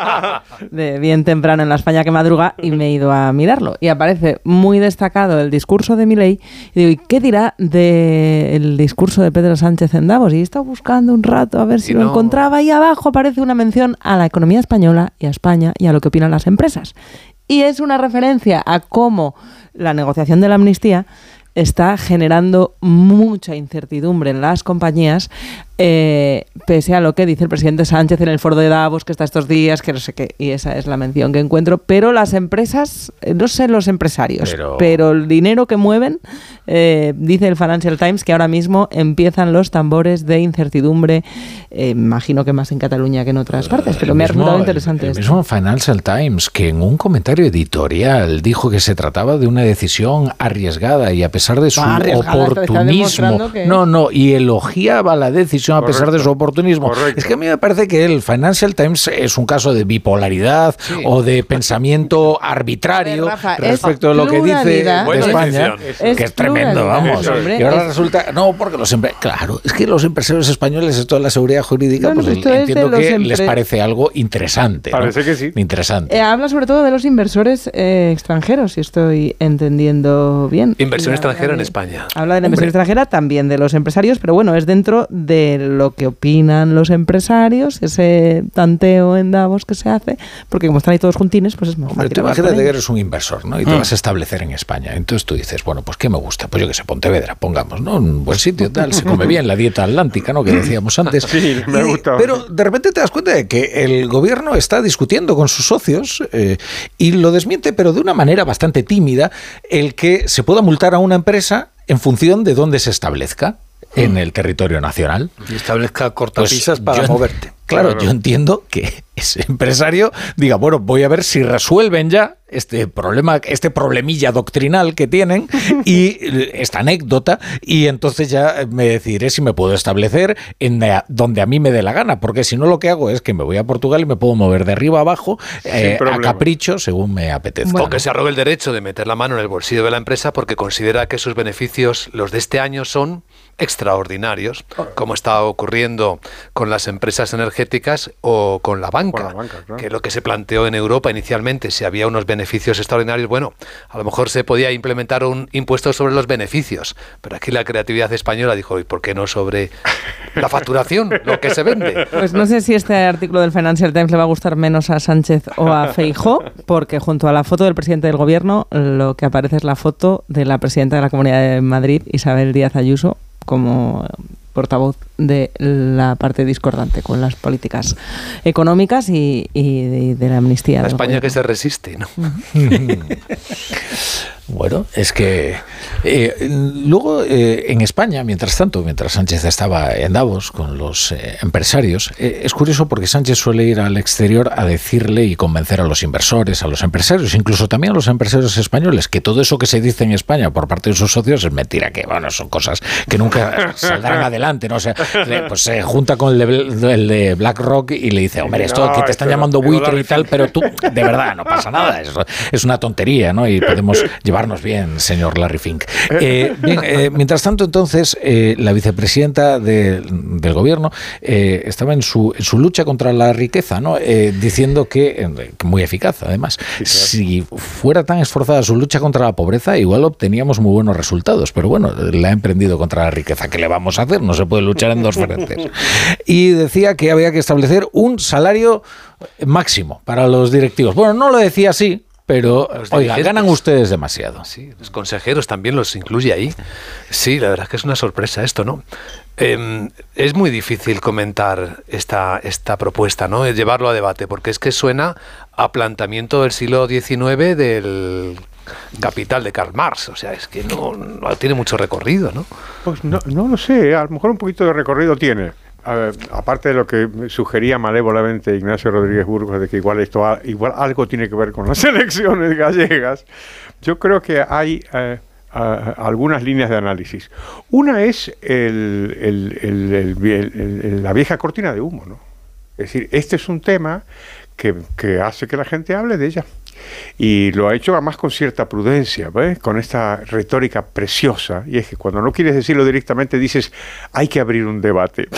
de bien temprano en la España que madruga y me he ido a mirarlo. Y aparece muy destacado el discurso de Milei y digo, ¿y qué dirá del discurso de Pedro Sánchez en Davos? Y he estado buscando un rato a ver si Y lo no- encontraba y abajo aparece una mención a la economía española y a España y a lo que opinan las empresas. Y es una referencia a cómo la negociación de la amnistía está generando mucha incertidumbre en las compañías, eh, pese a lo que dice el presidente Sánchez en el foro de Davos, que está estos días, que no sé qué, y esa es la mención que encuentro. Pero las empresas, eh, no sé los empresarios, pero, el dinero que mueven, eh, dice el Financial Times que ahora mismo empiezan los tambores de incertidumbre, imagino que más en Cataluña que en otras partes, pero me ha resultado interesante. El, el mismo Financial Times, que en un comentario editorial dijo que se trataba de una decisión arriesgada y a pesar de su oportunismo, no, no, y elogiaba la decisión a pesar de su oportunismo. Es que a mí me parece que el Financial Times es un caso de bipolaridad o de pensamiento arbitrario respecto a lo que dice de España, que es tremendo, vamos. y ahora resulta, no, porque los claro, es que los empresarios españoles, esto de la seguridad jurídica, pues entiendo que les parece algo interesante. Parece que sí. Interesante. Eh, habla sobre todo de los inversores eh, extranjeros, si estoy entendiendo bien. Inversión extranjera en España. Habla de la inversión extranjera, también de los empresarios, pero bueno, es dentro de lo que opinan los empresarios, ese tanteo en Davos que se hace, porque como están ahí todos juntines, pues es más Hombre, fácil. imagínate que eres un inversor, ¿no? Y te mm. vas a establecer en España. Entonces tú dices, bueno, pues ¿qué me gusta? Pues yo que sé, Pontevedra, pongamos, ¿no? Un buen sitio, tal, se come bien, la dieta atlántica, ¿no? Que decíamos antes. Sí, me gusta. Pero de repente te das cuenta de que el gobierno está discutiendo con sus socios eh, y lo desmiente, pero de una manera bastante tímida, el que se pueda multar a una empresa en función de dónde se establezca en el territorio nacional. Y establezca cortapisas pues para moverte. Claro, yo entiendo que ese empresario diga, bueno, voy a ver si resuelven ya este problema, este problemilla doctrinal que tienen y esta anécdota y entonces ya me decidiré si me puedo establecer en donde a mí me dé la gana, porque si no lo que hago es que me voy a Portugal y me puedo mover de arriba a abajo eh, a capricho según me apetezca. O que se arrogue el derecho de meter la mano en el bolsillo de la empresa porque considera que sus beneficios, los de este año, son extraordinarios, como está ocurriendo con las empresas energéticas o con la banca, que lo que se planteó en Europa inicialmente, si había unos beneficios extraordinarios, bueno, a lo mejor se podía implementar un impuesto sobre los beneficios, pero aquí la creatividad española dijo, ¿y por qué no sobre la facturación, lo que se vende? Pues no sé si este artículo del Financial Times le va a gustar menos a Sánchez o a Feijó, porque junto a la foto del presidente del gobierno, lo que aparece es la foto de la presidenta de la Comunidad de Madrid, Isabel Díaz Ayuso, como portavoz de la parte discordante con las políticas económicas y, de, la amnistía. La España que se resiste, ¿no? Bueno, es que eh, luego eh, en España, mientras tanto, mientras Sánchez estaba en Davos con los eh, empresarios, es curioso porque Sánchez suele ir al exterior a decirle y convencer a los inversores, a los empresarios, incluso también a los empresarios españoles, que todo eso que se dice en España por parte de sus socios es mentira, que bueno, son cosas que nunca saldrán adelante, ¿no? O sea, pues se junta con el de, el de BlackRock y le dice, hombre, esto que te están llamando buitre y tal, pero tú, de verdad, no pasa nada, es, es una tontería, ¿no? Y podemos llevar llevarnos bien, señor Larry Fink. Eh, bien, eh, mientras tanto, entonces, eh, la vicepresidenta del gobierno estaba en su, en su lucha contra la riqueza, ¿no? diciendo que, muy eficaz además, si fuera tan esforzada su lucha contra la pobreza, igual obteníamos muy buenos resultados, pero bueno, la ha emprendido contra la riqueza. ¿Qué le vamos a hacer? No se puede luchar en dos frentes. Y decía que había que establecer un salario máximo para los directivos. Bueno, no lo decía así, pero, oiga, ganan ustedes demasiado. Sí, los consejeros también los incluye ahí. Sí, la verdad es que es una sorpresa esto, ¿no? Em, es muy difícil comentar esta, esta propuesta, ¿no? Llevarlo a debate, porque es que suena a planteamiento del siglo XIX del capital de Karl Marx. O sea, es que no, tiene mucho recorrido, ¿no? Pues no, no lo sé, a lo mejor un poquito de recorrido tiene aparte de lo que sugería malévolamente Ignacio Rodríguez Burgos de que igual esto igual algo tiene que ver con las elecciones gallegas, yo creo que hay eh, algunas líneas de análisis. Una es la vieja cortina de humo, ¿no? Es decir, este es un tema que hace que la gente hable de ella. Y lo ha hecho además con cierta prudencia, con esta retórica preciosa. Y es que cuando no quieres decirlo directamente dices, hay que abrir un debate.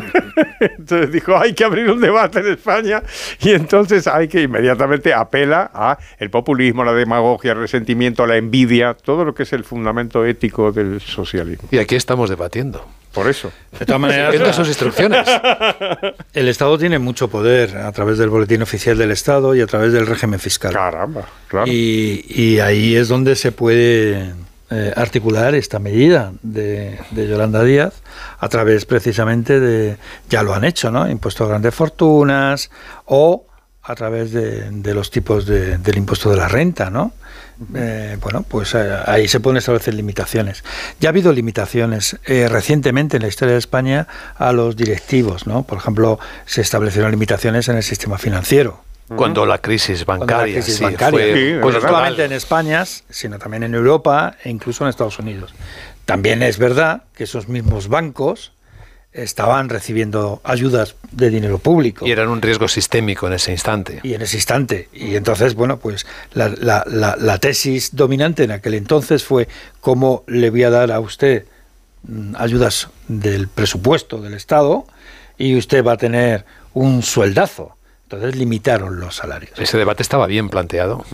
entonces dijo, hay que abrir un debate en España. Y entonces hay que inmediatamente apela a el populismo, la demagogia, el resentimiento, la envidia, todo lo que es el fundamento ético del socialismo. Y aquí estamos debatiendo. Por eso. De todas maneras, Siguiendo sus instrucciones. el Estado tiene mucho poder a través del boletín oficial del Estado y a través del régimen fiscal. Caramba, claro. Y, y ahí es donde se puede eh, articular esta medida de, de Yolanda Díaz a través precisamente de, ya lo han hecho, ¿no? Impuesto a grandes fortunas o a través de, de los tipos de- del impuesto de la renta, ¿no? Eh, bueno, pues eh, ahí se pueden establecer limitaciones. Ya ha habido limitaciones eh, recientemente en la historia de España a los directivos, ¿no? Por ejemplo, se establecieron limitaciones en el sistema financiero. Cuando la crisis bancaria, la crisis sí, bancaria. fue pues no solamente en España, sino también en Europa e incluso en Estados Unidos. También es verdad que esos mismos bancos estaban recibiendo ayudas de dinero público. Y eran un riesgo sistémico en ese instante. Y en ese instante. Y entonces, bueno, pues la, la- la- la tesis dominante en aquel entonces fue cómo le voy a dar a usted mm, ayudas del presupuesto del Estado y usted va a tener un sueldazo. Entonces limitaron los salarios. Ese debate estaba bien planteado.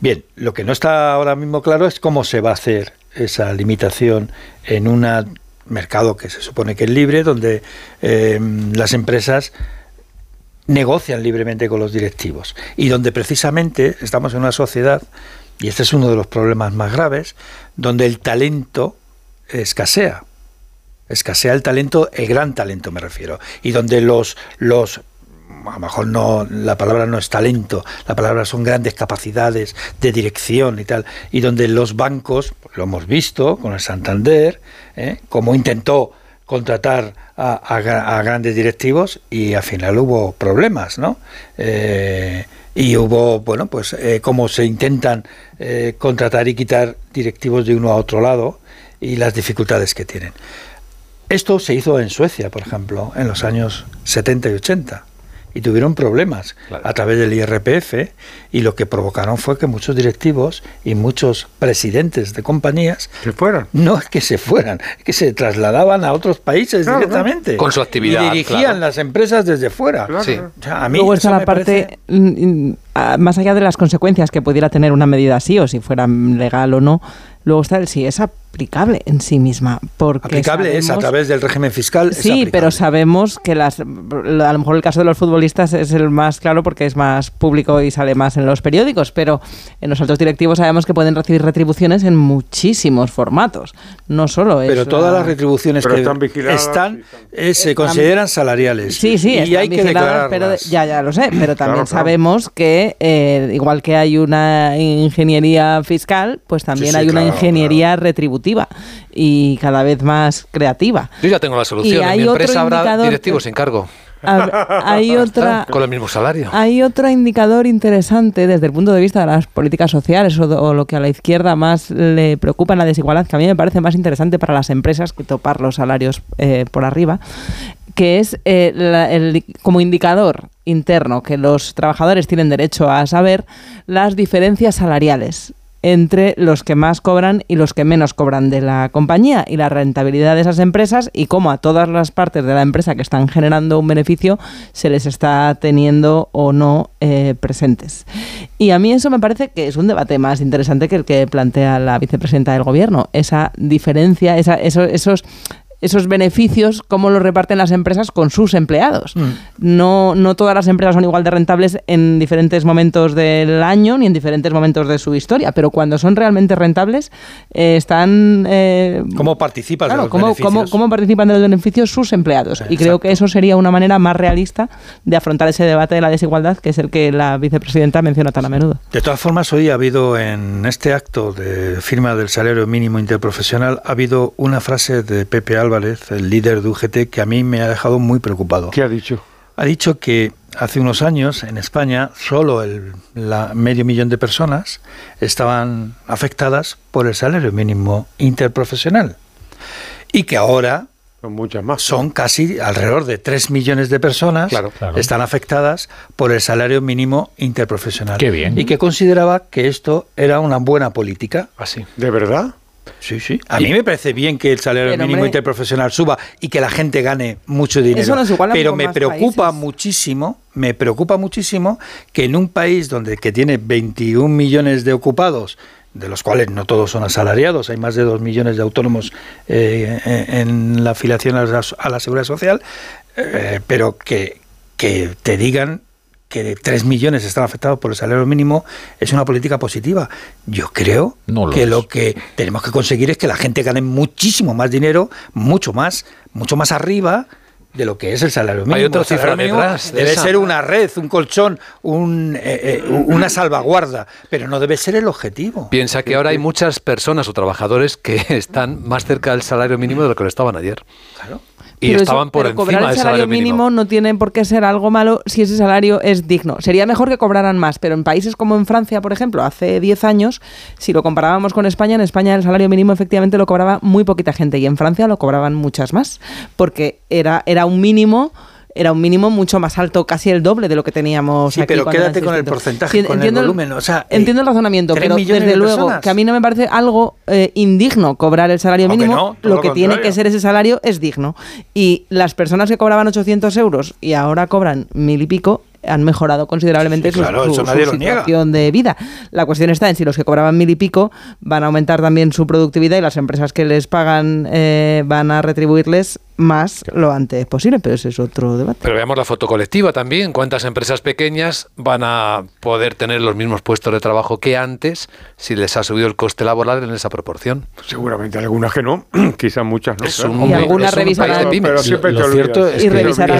Bien, lo que no está ahora mismo claro es cómo se va a hacer esa limitación en un mercado que se supone que es libre, donde eh, las empresas negocian libremente con los directivos y donde precisamente estamos en una sociedad, y este es uno de los problemas más graves, donde el talento escasea. Escasea el talento, el gran talento me refiero, y donde los, los a lo mejor no la palabra no es talento, la palabra son grandes capacidades de dirección y tal, y donde los bancos, lo hemos visto con el Santander, ¿eh? como intentó contratar a, a a grandes directivos y al final hubo problemas, ¿no? Eh, y hubo, bueno, pues eh, como se intentan eh, contratar y quitar directivos de uno a otro lado y las dificultades que tienen. Esto se hizo en Suecia, por ejemplo, en los años 70 y 80. Y tuvieron problemas a través del IRPF y lo que provocaron fue que muchos directivos y muchos presidentes de compañías se fueran. No es que se fueran, es que se trasladaban a otros países Claro, directamente. Con su actividad, Y dirigían claro. las empresas desde fuera. Sí. O sea, a mí Luego está la parte, mm, mm, ah, más allá de las consecuencias que pudiera tener una medida así o si fuera legal o no, luego está el si es aplicable en sí misma. Porque Aplicable es a través del régimen fiscal. Sí, pero sabemos que las, a lo mejor el caso de los futbolistas es el más claro porque es más público y sale más en los periódicos, pero en los altos directivos sabemos que pueden recibir retribuciones en muchísimos formatos, no solo es Pero todas la- las retribuciones Pero que están vigiladas están, eh, se Están- consideran salariales. Sí, sí, y están hay que pero ya, ya lo sé, pero también Claro, claro. sabemos que eh, igual que hay una ingeniería fiscal, pues también sí, hay una claro, ingeniería retributiva y cada vez más creativa. Yo ya tengo la solución. Y En hay mi empresa habrá directivos sin cargo. Hay otra, Con el mismo salario. hay otro indicador interesante desde el punto de vista de las políticas sociales o, o lo que a la izquierda más le preocupa en la desigualdad, que a mí me parece más interesante para las empresas que topar los salarios eh, por arriba, que es eh, la- el- como indicador interno que los trabajadores tienen derecho a saber las diferencias salariales entre los que más cobran y los que menos cobran de la compañía y la rentabilidad de esas empresas y cómo a todas las partes de la empresa que están generando un beneficio se les está teniendo o no eh, presentes. Y a mí eso me parece que es un debate más interesante que el que plantea la vicepresidenta del gobierno. Esa diferencia, esa, eso- esos esos beneficios, cómo los reparten las empresas con sus empleados. No, no todas las empresas son igual de rentables en diferentes momentos del año ni en diferentes momentos de su historia, pero cuando son realmente rentables, eh, están... eh, ¿Cómo participas claro, de los cómo, beneficios? cómo- cómo participan de los beneficios sus empleados. Y creo que eso sería una manera más realista de afrontar ese debate de la desigualdad, que es el que la vicepresidenta menciona tan a menudo. De todas formas, hoy ha habido en este acto de firma del salario mínimo interprofesional, ha habido una frase de Pepe Álvarez, el líder de UGT, que a mí me ha dejado muy preocupado. ¿Qué ha dicho? Ha dicho que hace unos años en España solo el la medio millón de personas estaban afectadas por el salario mínimo interprofesional y que ahora Son muchas más. son casi alrededor de 3 millones de personas Claro. Claro. están afectadas por el salario mínimo interprofesional. Qué bien. Y que consideraba que esto era una buena política. Así. ¿De verdad? Sí, sí. A mí me parece bien que el salario Pero, mínimo hombre- interprofesional suba y que la gente gane mucho dinero. Eso nos iguala pero me preocupa países. muchísimo, me preocupa muchísimo que en un país donde que tiene 21 millones de ocupados de los cuales no todos son asalariados, hay más de dos millones de autónomos eh, en la afiliación a la, a la seguridad social, eh, pero que, que te digan que 3 millones están afectados por el salario mínimo es una política positiva. Yo creo que lo que tenemos que conseguir es que la gente gane muchísimo más dinero, mucho más, mucho más arriba de lo que es el salario mínimo. Hay otra cifra detrás de Debe esa. ser una red, un colchón, un, eh, eh, una salvaguarda, pero no debe ser el objetivo. Piensa que ahora hay muchas personas o trabajadores que están más cerca del salario mínimo de lo que lo estaban ayer. Claro. Y Pero eso- estaban por pero encima cobrar el del salario mínimo, no tiene por qué ser algo malo si ese salario es digno. Sería mejor que cobraran más, pero en países como en Francia, por ejemplo, hace 10 años, si lo comparábamos con España, en España el salario mínimo efectivamente lo cobraba muy poquita gente y en Francia lo cobraban muchas más, porque era, era un mínimo era un mínimo mucho más alto, casi el doble de lo que teníamos Sí, aquí pero quédate con el 600. porcentaje, Sí, con el entiendo volumen, o sea, eh, entiendo el razonamiento, pero desde de luego personas. que a mí no me parece algo eh, indigno cobrar el salario mínimo, no, lo lo que tiene que ser ese salario es digno. Y las personas que cobraban 800 euros y ahora cobran mil y pico han mejorado considerablemente Sí, su, claro, situación de vida. La cuestión está en si los que cobraban mil y pico van a aumentar también su productividad y las empresas que les pagan eh, van a retribuirles más lo antes posible, pero ese es otro debate. Pero veamos la foto colectiva también. ¿Cuántas empresas pequeñas van a poder tener los mismos puestos de trabajo que antes si les ha subido el coste laboral en esa proporción? Seguramente algunas que no, quizás muchas no. Es un- Y algunas revisarán-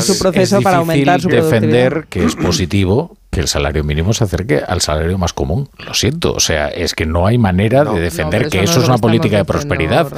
su proceso es para aumentar su defender que es positivo que el salario mínimo se acerque al salario más común. Lo siento, o sea, es que no hay manera de defender que eso no es una política de prosperidad.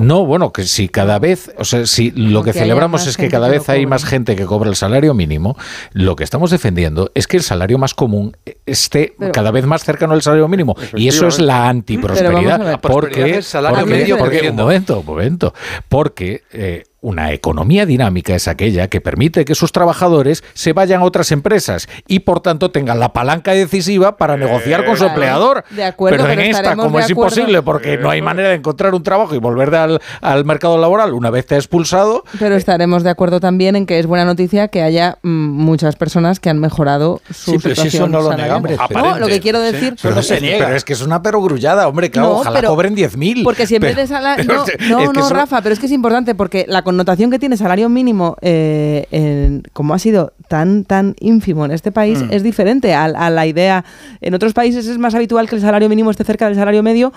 No. bueno, que si cada vez, o sea, si lo que celebramos es que cada que vez hay más gente que cobra el salario mínimo, lo que estamos defendiendo es que el salario más común esté Pero- cada vez más cercano al salario mínimo y eso es la Pero vamos a antiprosperidad ver. La prosperidad porque es salario porque- medio porque- creciendo. un momento, un momento, porque eh, una economía dinámica es aquella que permite que sus trabajadores se vayan a otras empresas y por tanto tengan la palanca decisiva para negociar con su Vale, empleador. de acuerdo, pero en pero esta, estaremos como es acuerdo- imposible porque no hay manera de encontrar un trabajo y volver al, al mercado laboral una vez te ha expulsado, Pero estaremos de acuerdo también en que es buena noticia que haya mm, muchas personas que han mejorado su Sí, pero si eso situación no lo negamos. No, lo que quiero decir Pero no se es, niega. pero es que es una perogrullada, hombre, claro, No, ojalá pero- cobren 10.000. Porque si en vez Pero- de salario... pero No, no, es que no, eso- Rafa, pero es que es importante porque la connotación que tiene salario mínimo, eh, en- como ha sido tan, tan ínfimo en este país, Mm. es diferente a, a la idea... En otros países es más habitual que el salario mínimo esté cerca del salario medio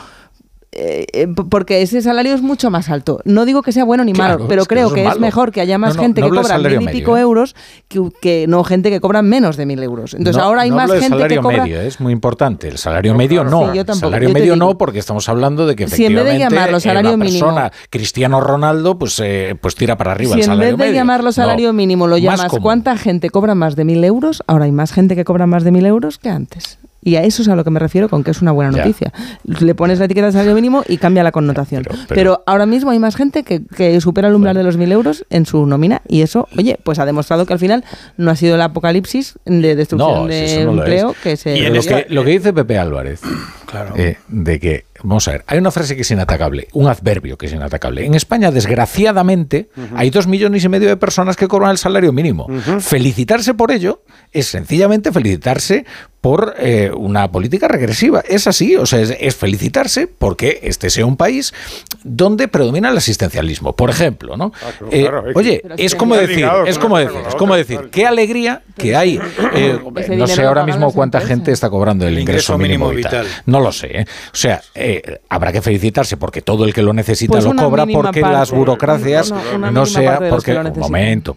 eh, eh, porque ese salario es mucho más alto. No digo que sea bueno ni malo, pero es que creo que es mejor que haya más No, no, gente no que cobra mil y medio, pico ¿eh? euros que, que no gente que cobra menos de mil euros. Entonces ahora hay más gente salario que cobra... medio, es muy importante. El salario medio no. Sí, yo el salario Yo medio digo, no, porque estamos hablando de que si en vez de efectivamente llamarlo salario la mínimo- persona Cristiano Ronaldo pues eh, pues tira para arriba si el en salario vez de medio. llamarlo salario mínimo lo llamas cuánta gente cobra más de mil euros, ahora hay más gente que cobra más de mil euros que antes. Y a eso es a lo que me refiero con que es una buena Ya. noticia. Le pones la etiqueta de salario mínimo y cambia la connotación. Pero, pero- ahora mismo hay más gente que, que supera el umbral de los mil euros en su nómina y eso, oye, pues ha demostrado que al final no ha sido el apocalipsis de destrucción No, de eso no lo empleo es. que se... Y lo, que, lo que dice Pepe Álvarez, Claro. eh, de que, vamos a ver, hay una frase que es inatacable, un adverbio que es inatacable. En España, desgraciadamente, hay dos millones y medio de personas que cobran el salario mínimo. Felicitarse por ello es sencillamente felicitarse por eh, una política regresiva. Es así, o sea, es, es felicitarse porque este sea un país donde predomina el asistencialismo. Por ejemplo, ¿no? claro, Eh, claro, oye, es como decir, ligado es como decir, es como decir, qué alegría que hay. eh, no sé ahora mismo cuánta gente está cobrando el, ingreso, mínimo, vital. No lo sé. ¿eh? O sea, eh, habrá que felicitarse porque todo el que lo necesita Pues lo cobra porque parte. las burocracias Una- una no mínima sea porque un momento.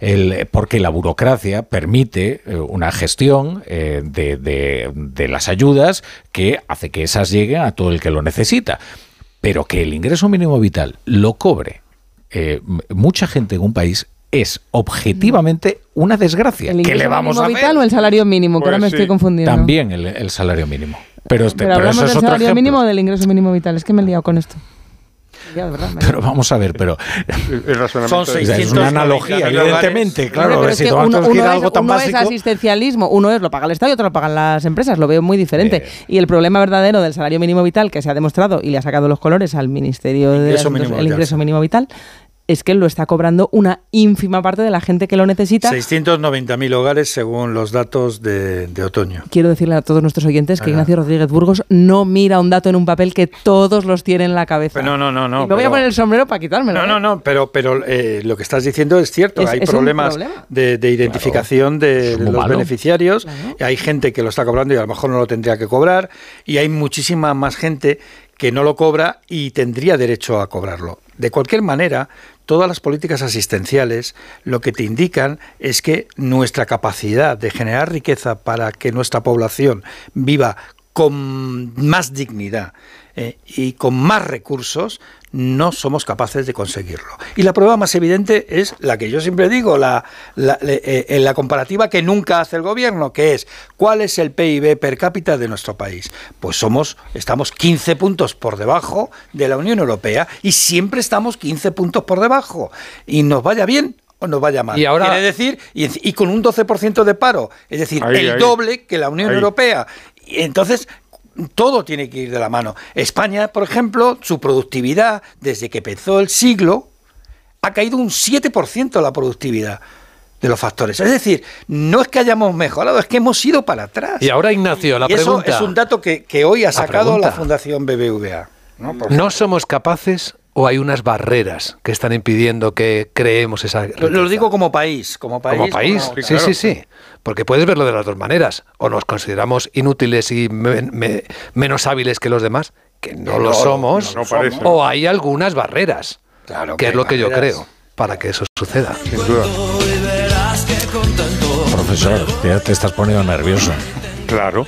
El- porque la burocracia permite una gestión eh, de, de- de las ayudas que hace que esas lleguen a todo el que lo necesita. Pero que el ingreso mínimo vital lo cobre eh, mucha gente en un país es objetivamente una desgracia. ¿El ¿Qué ingreso le vamos a mínimo hacer? vital o el salario mínimo? que ahora me Pues sí. estoy confundiendo. También el, el salario mínimo. Pero, este- Pero, pero hablamos eso es del salario mínimo o del ingreso mínimo vital. Es que me he liado con esto. Ya, verdad, Pero vamos a ver, pero Son es- o sea, es 690 una analogía, evidentemente, claro. Pero es si que tomamos uno, uno es, algo tan uno es básico, asistencialismo, uno es lo paga el Estado y otro lo pagan las empresas. Lo veo muy diferente. Y el problema verdadero del salario mínimo vital que se ha demostrado y le ha sacado los colores al Ministerio de Ingreso Asuntos- el mínimo vital es que lo está cobrando una ínfima parte de la gente que lo necesita. 690.000 hogares según los datos de, de, otoño. Quiero decirle a todos nuestros oyentes que Ignacio Rodríguez Burgos no mira un dato en un papel que todos los tienen en la cabeza. Pero no, no, no. Y me voy a poner el sombrero para quitármelo. No, ¿eh? no, no, pero, pero eh, lo que estás diciendo es cierto. Es- hay es problemas problema. de, de identificación de, los malo. beneficiarios. Hay gente que lo está cobrando y a lo mejor no lo tendría que cobrar. Y hay muchísima más gente que no lo cobra y tendría derecho a cobrarlo. De cualquier manera, todas las políticas asistenciales lo que te indican es que nuestra capacidad de generar riqueza para que nuestra población viva con más dignidad eh, y con más recursos, no somos capaces de conseguirlo. Y la prueba más evidente es la que yo siempre digo, la, la, eh, en la comparativa que nunca hace el gobierno, que es cuál es el PIB per cápita de nuestro país. Pues somos, estamos 15 puntos por debajo de la Unión Europea y siempre estamos 15 puntos por debajo. Y nos vaya bien o nos vaya mal. Y ahora- Quiere decir, y, con un 12% de paro, es decir, Ahí, el ahí. doble que la Unión Ahí. Europea. Y entonces, todo tiene que ir de la mano. España, por ejemplo, su productividad, desde que empezó el siglo, ha caído un 7% la productividad de los factores. Es decir, no es que hayamos mejorado, es que hemos ido para atrás. Y ahora, Ignacio, la Y eso pregunta. es un dato que, que hoy ha sacado la Fundación BBVA. ¿no? Por ¿No somos capaces o hay unas barreras que están impidiendo que creemos esa Lo, lo digo como país, como país. como país? como- sí, sí, sí. Porque puedes verlo de las dos maneras. O nos consideramos inútiles y me- me- menos hábiles que los demás, que no lo somos. no, no parece. o hay algunas barreras, Claro que que es lo que yo creo, para que eso suceda. Sin duda. Profesor, ya te estás poniendo nervioso. Claro.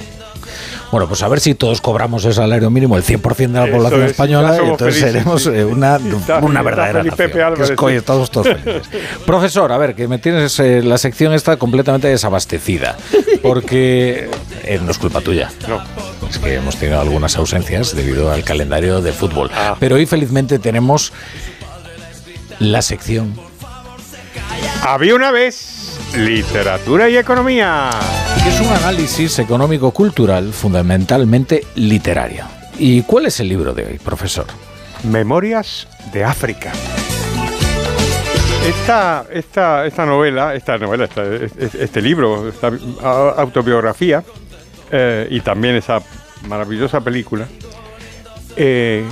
Bueno, pues a ver si todos cobramos el salario mínimo, el 100% de la Eso población es, española, y entonces felices, seremos sí. eh, una, Está- una verdadera nación. Que es, coño, todos, todos felices. Profesor, a ver, que me tienes eh, la sección está completamente desabastecida, porque eh, no es culpa tuya. No. Es que hemos tenido algunas ausencias debido al calendario de fútbol. Ah. Pero hoy felizmente tenemos la sección Había una vez literatura y economía. es un análisis económico-cultural fundamentalmente literario. ¿Y cuál es el libro de hoy, profesor? Memorias de África. Esta, esta, esta novela, esta novela, esta- este, este libro, esta autobiografía eh, y también esa maravillosa película, eh,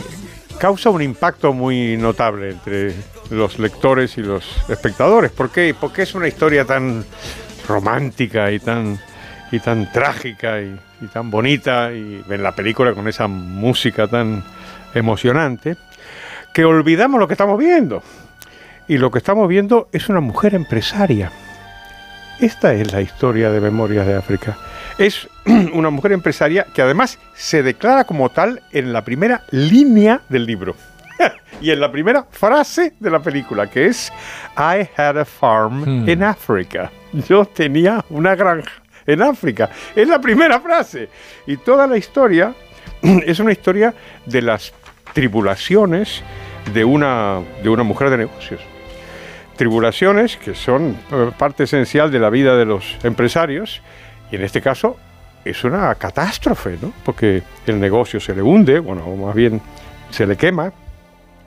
causa un impacto muy notable entre los lectores y los espectadores. ¿Por qué? Porque es una historia tan romántica y tan, y tan trágica y, y tan bonita, y en la película con esa música tan emocionante, que olvidamos lo que estamos viendo. Y lo que estamos viendo es una mujer empresaria. Esta es la historia de Memorias de África. Es una mujer empresaria que además se declara como tal en la primera línea del libro. y en la primera frase de la película, que es I had a farm Hmm. in Africa. Yo tenía una granja en África. Es la primera frase. Y toda la historia es una historia de las tribulaciones de una, de una mujer de negocios. Tribulaciones que son eh, parte esencial de la vida de los empresarios y en este caso es una catástrofe, ¿no? Porque el negocio se le hunde, bueno, más bien se le quema,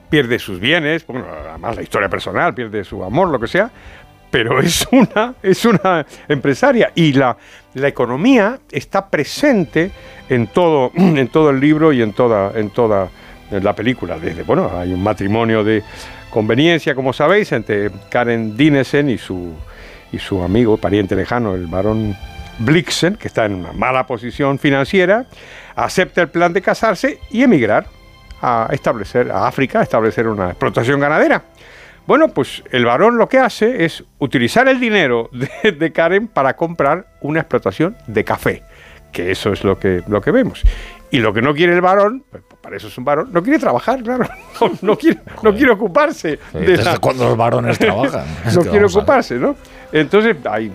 pierde sus bienes, bueno, además la historia personal, pierde su amor, lo que sea, pero es una, es una empresaria y la, la economía está presente en todo, en todo el libro y en toda, en toda la película. Desde, bueno, hay un matrimonio de conveniencia, como sabéis, entre Karen Dinesen y su, y su amigo, pariente lejano, el varón Blixen, que está en una mala posición financiera, acepta el plan de casarse y emigrar a establecer a África, a establecer una explotación ganadera. Bueno, pues el varón lo que hace es utilizar el dinero de, de Karen para comprar una explotación de café, que eso es lo que, lo que vemos. Y lo que no quiere el varón, pues para eso es un varón, no quiere trabajar, claro, no, no quiere, no quiere ocuparse. de ¿Desde la- cuándo los varones trabajan? No quiere ocuparse, ¿no? Entonces hay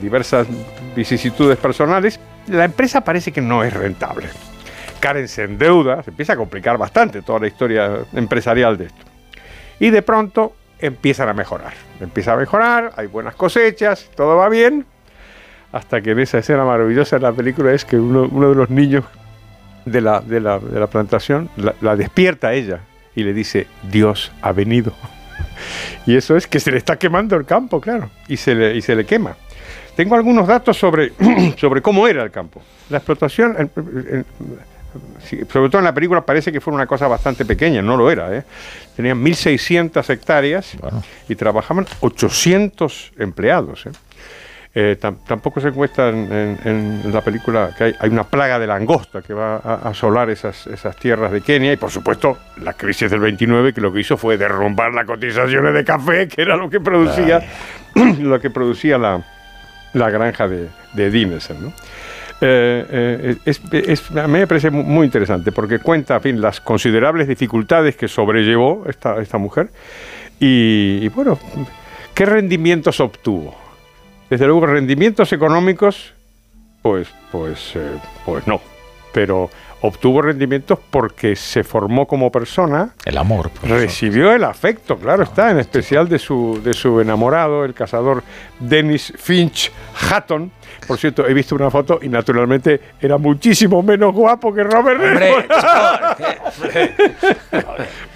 diversas vicisitudes personales. La empresa parece que no es rentable. Karen se endeuda, se empieza a complicar bastante toda la historia empresarial de esto. Y de pronto empiezan a mejorar. Empieza a mejorar, hay buenas cosechas, todo va bien. Hasta que en esa escena maravillosa de la película es que uno, uno de los niños de la, de la, de la plantación la, la despierta a ella y le dice, Dios ha venido. Y eso es que se le está quemando el campo, claro, y se le, y se le quema. Tengo algunos datos sobre, sobre cómo era el campo. La explotación, sobre todo en la película parece que fue una cosa bastante pequeña, no lo era. ¿eh? Tenían 1.600 hectáreas y trabajaban 800 empleados. ¿eh? Eh, tam- tampoco se encuentra en, en- en la película que hay, hay una plaga de langosta que va a a asolar esas, esas tierras de Kenia y por supuesto la crisis del 29 que lo que hizo fue derrumbar las cotizaciones de café que era lo que producía lo que producía la, la granja de, de Dinesen, ¿no? Eh, eh, a mí me parece mu- muy interesante porque cuenta las considerables dificultades que sobrellevó esta, esta mujer y, y, bueno, ¿qué rendimientos obtuvo? Desde luego, rendimientos económicos, pues, pues, eh, pues no. Pero obtuvo rendimientos porque se formó como persona. El amor. Recibió el afecto, claro está, en especial de su, de su enamorado, el cazador Dennis Finch Hatton. Por cierto, he visto una foto y naturalmente era muchísimo menos guapo que Robert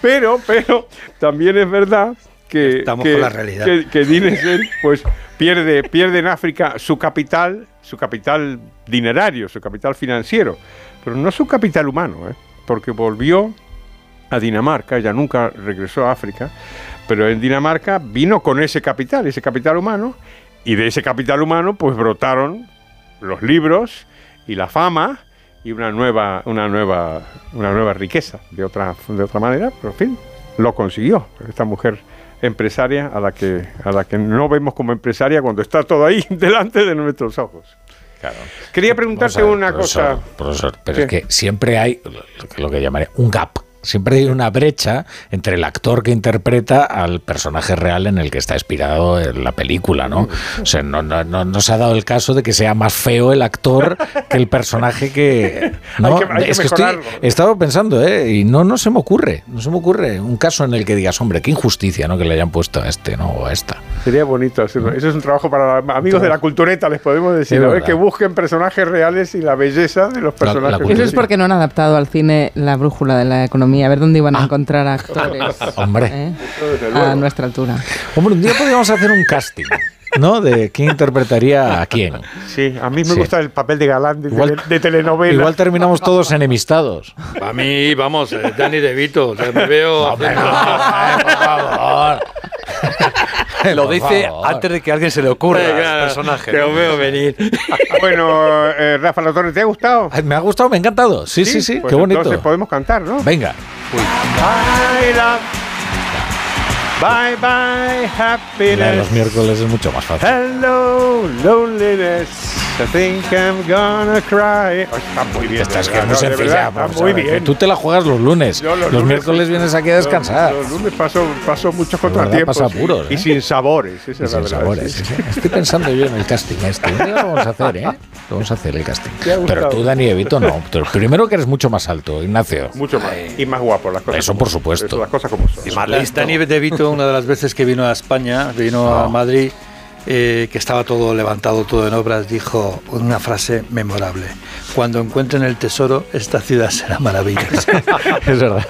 pero, pero también es verdad que, Estamos que, con la realidad. que, que Dinesen, pues pierde, pierde en África su capital, su capital dinerario, su capital financiero, pero no su capital humano, ¿eh? porque volvió a Dinamarca, ella nunca regresó a África, pero en Dinamarca vino con ese capital, ese capital humano, y de ese capital humano pues brotaron los libros y la fama y una nueva, una nueva, una nueva riqueza, de otra, de otra manera, pero en fin, lo consiguió esta mujer empresaria a la que, a la que no vemos como empresaria cuando está todo ahí delante de nuestros ojos. Quería preguntarte ver, una profesor, cosa. profesor, pero ¿Qué? es que siempre hay lo que- llamaría un gap. Siempre hay una brecha entre el actor que interpreta al personaje real en el que está inspirado en la película, ¿no? O sea, no, no, no, no se ha dado el caso de que sea más feo el actor que el personaje que... ¿no? Hay que- hay que es que estoy, he estado pensando, ¿eh? Y no, no se me ocurre, no se me ocurre un caso en el que digas, hombre, qué injusticia, ¿no? Que le hayan puesto a este, ¿no? O a esta. Sería bonito hacerlo. Eso es un trabajo para amigos de la cultureta, les podemos decir. Es A ver, que busquen personajes reales y la belleza de los La- la personajes. cultura- Eso es porque no han adaptado al cine la brújula de la economía. A ver dónde iban a encontrar actores Hombre. ¿eh? a nuestra altura. Hombre, un día podríamos hacer un casting, ¿no? De quién interpretaría a quién. Sí, a mí me Sí. gusta el papel de galán de, Igual- de telenovela. Igual terminamos todos enemistados. A mí, vamos, eh, Danny DeVito, o sea, me veo... haciendo- Lo Por dice favor. antes de que a alguien se le ocurra claro, personaje. que os veo venir. bueno, eh, Rafa La Torre, ¿te ha gustado? Me ha gustado, me ha encantado. Sí, sí, sí, Pues qué bonito. Entonces podemos cantar, ¿no? Venga. Bye, love. Bye, bye, happiness. los miércoles es mucho más fácil. Hello, loneliness. I think I'm gonna cry. Oh, está muy bien. Esta es de que es verdad, muy no, sencilla. verdad, Está muy bien. Tú te la juegas los lunes. Yo Los, lunes- miércoles vienes aquí a descansar. Los, los lunes paso, paso muchos contratiempos. pasa y ¿eh? sin sabores. Esa Y es sin verdad, sabores. sí. Estoy pensando yo en el casting este. Lo vamos a hacer, ¿eh? Lo vamos a hacer el casting. Pero tú, Dani Evito, no. Primero que eres mucho más alto, Ignacio. Mucho más. Y más guapo las cosas. Eso por supuesto. Eso, las cosas como son. Y más listo. Dani DeVito, una de las veces que vino a España, vino a Madrid, eh, que estaba todo levantado, todo en obras, dijo una frase memorable. Cuando encuentren el tesoro, esta ciudad será maravillosa. Es verdad.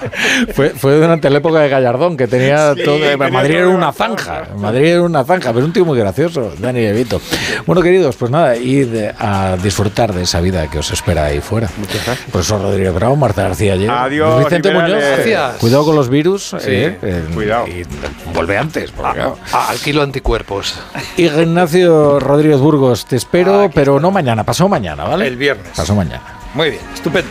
Fue, fue durante la época de Gallardón, que tenía Sí, todo. tenía Madrid era una zanja. Madrid era una zanja, pero un tío muy gracioso, Dani Evito. Bueno, queridos, pues nada, id a disfrutar de esa vida que os espera ahí fuera. Muchas gracias. Profesor Rodríguez Bravo, Marta García Llero, Adiós, Vicente. Muñoz. Gracias. Cuidado con los virus. Sí, eh, eh, cuidado. Y vuelve antes. porque, claro. Ah, alquilo anticuerpos. Y Ignacio Rodríguez Burgos, te espero, pero no mañana, pasó mañana, ¿vale? El viernes. Pasó mañana. Muy bien, estupendo.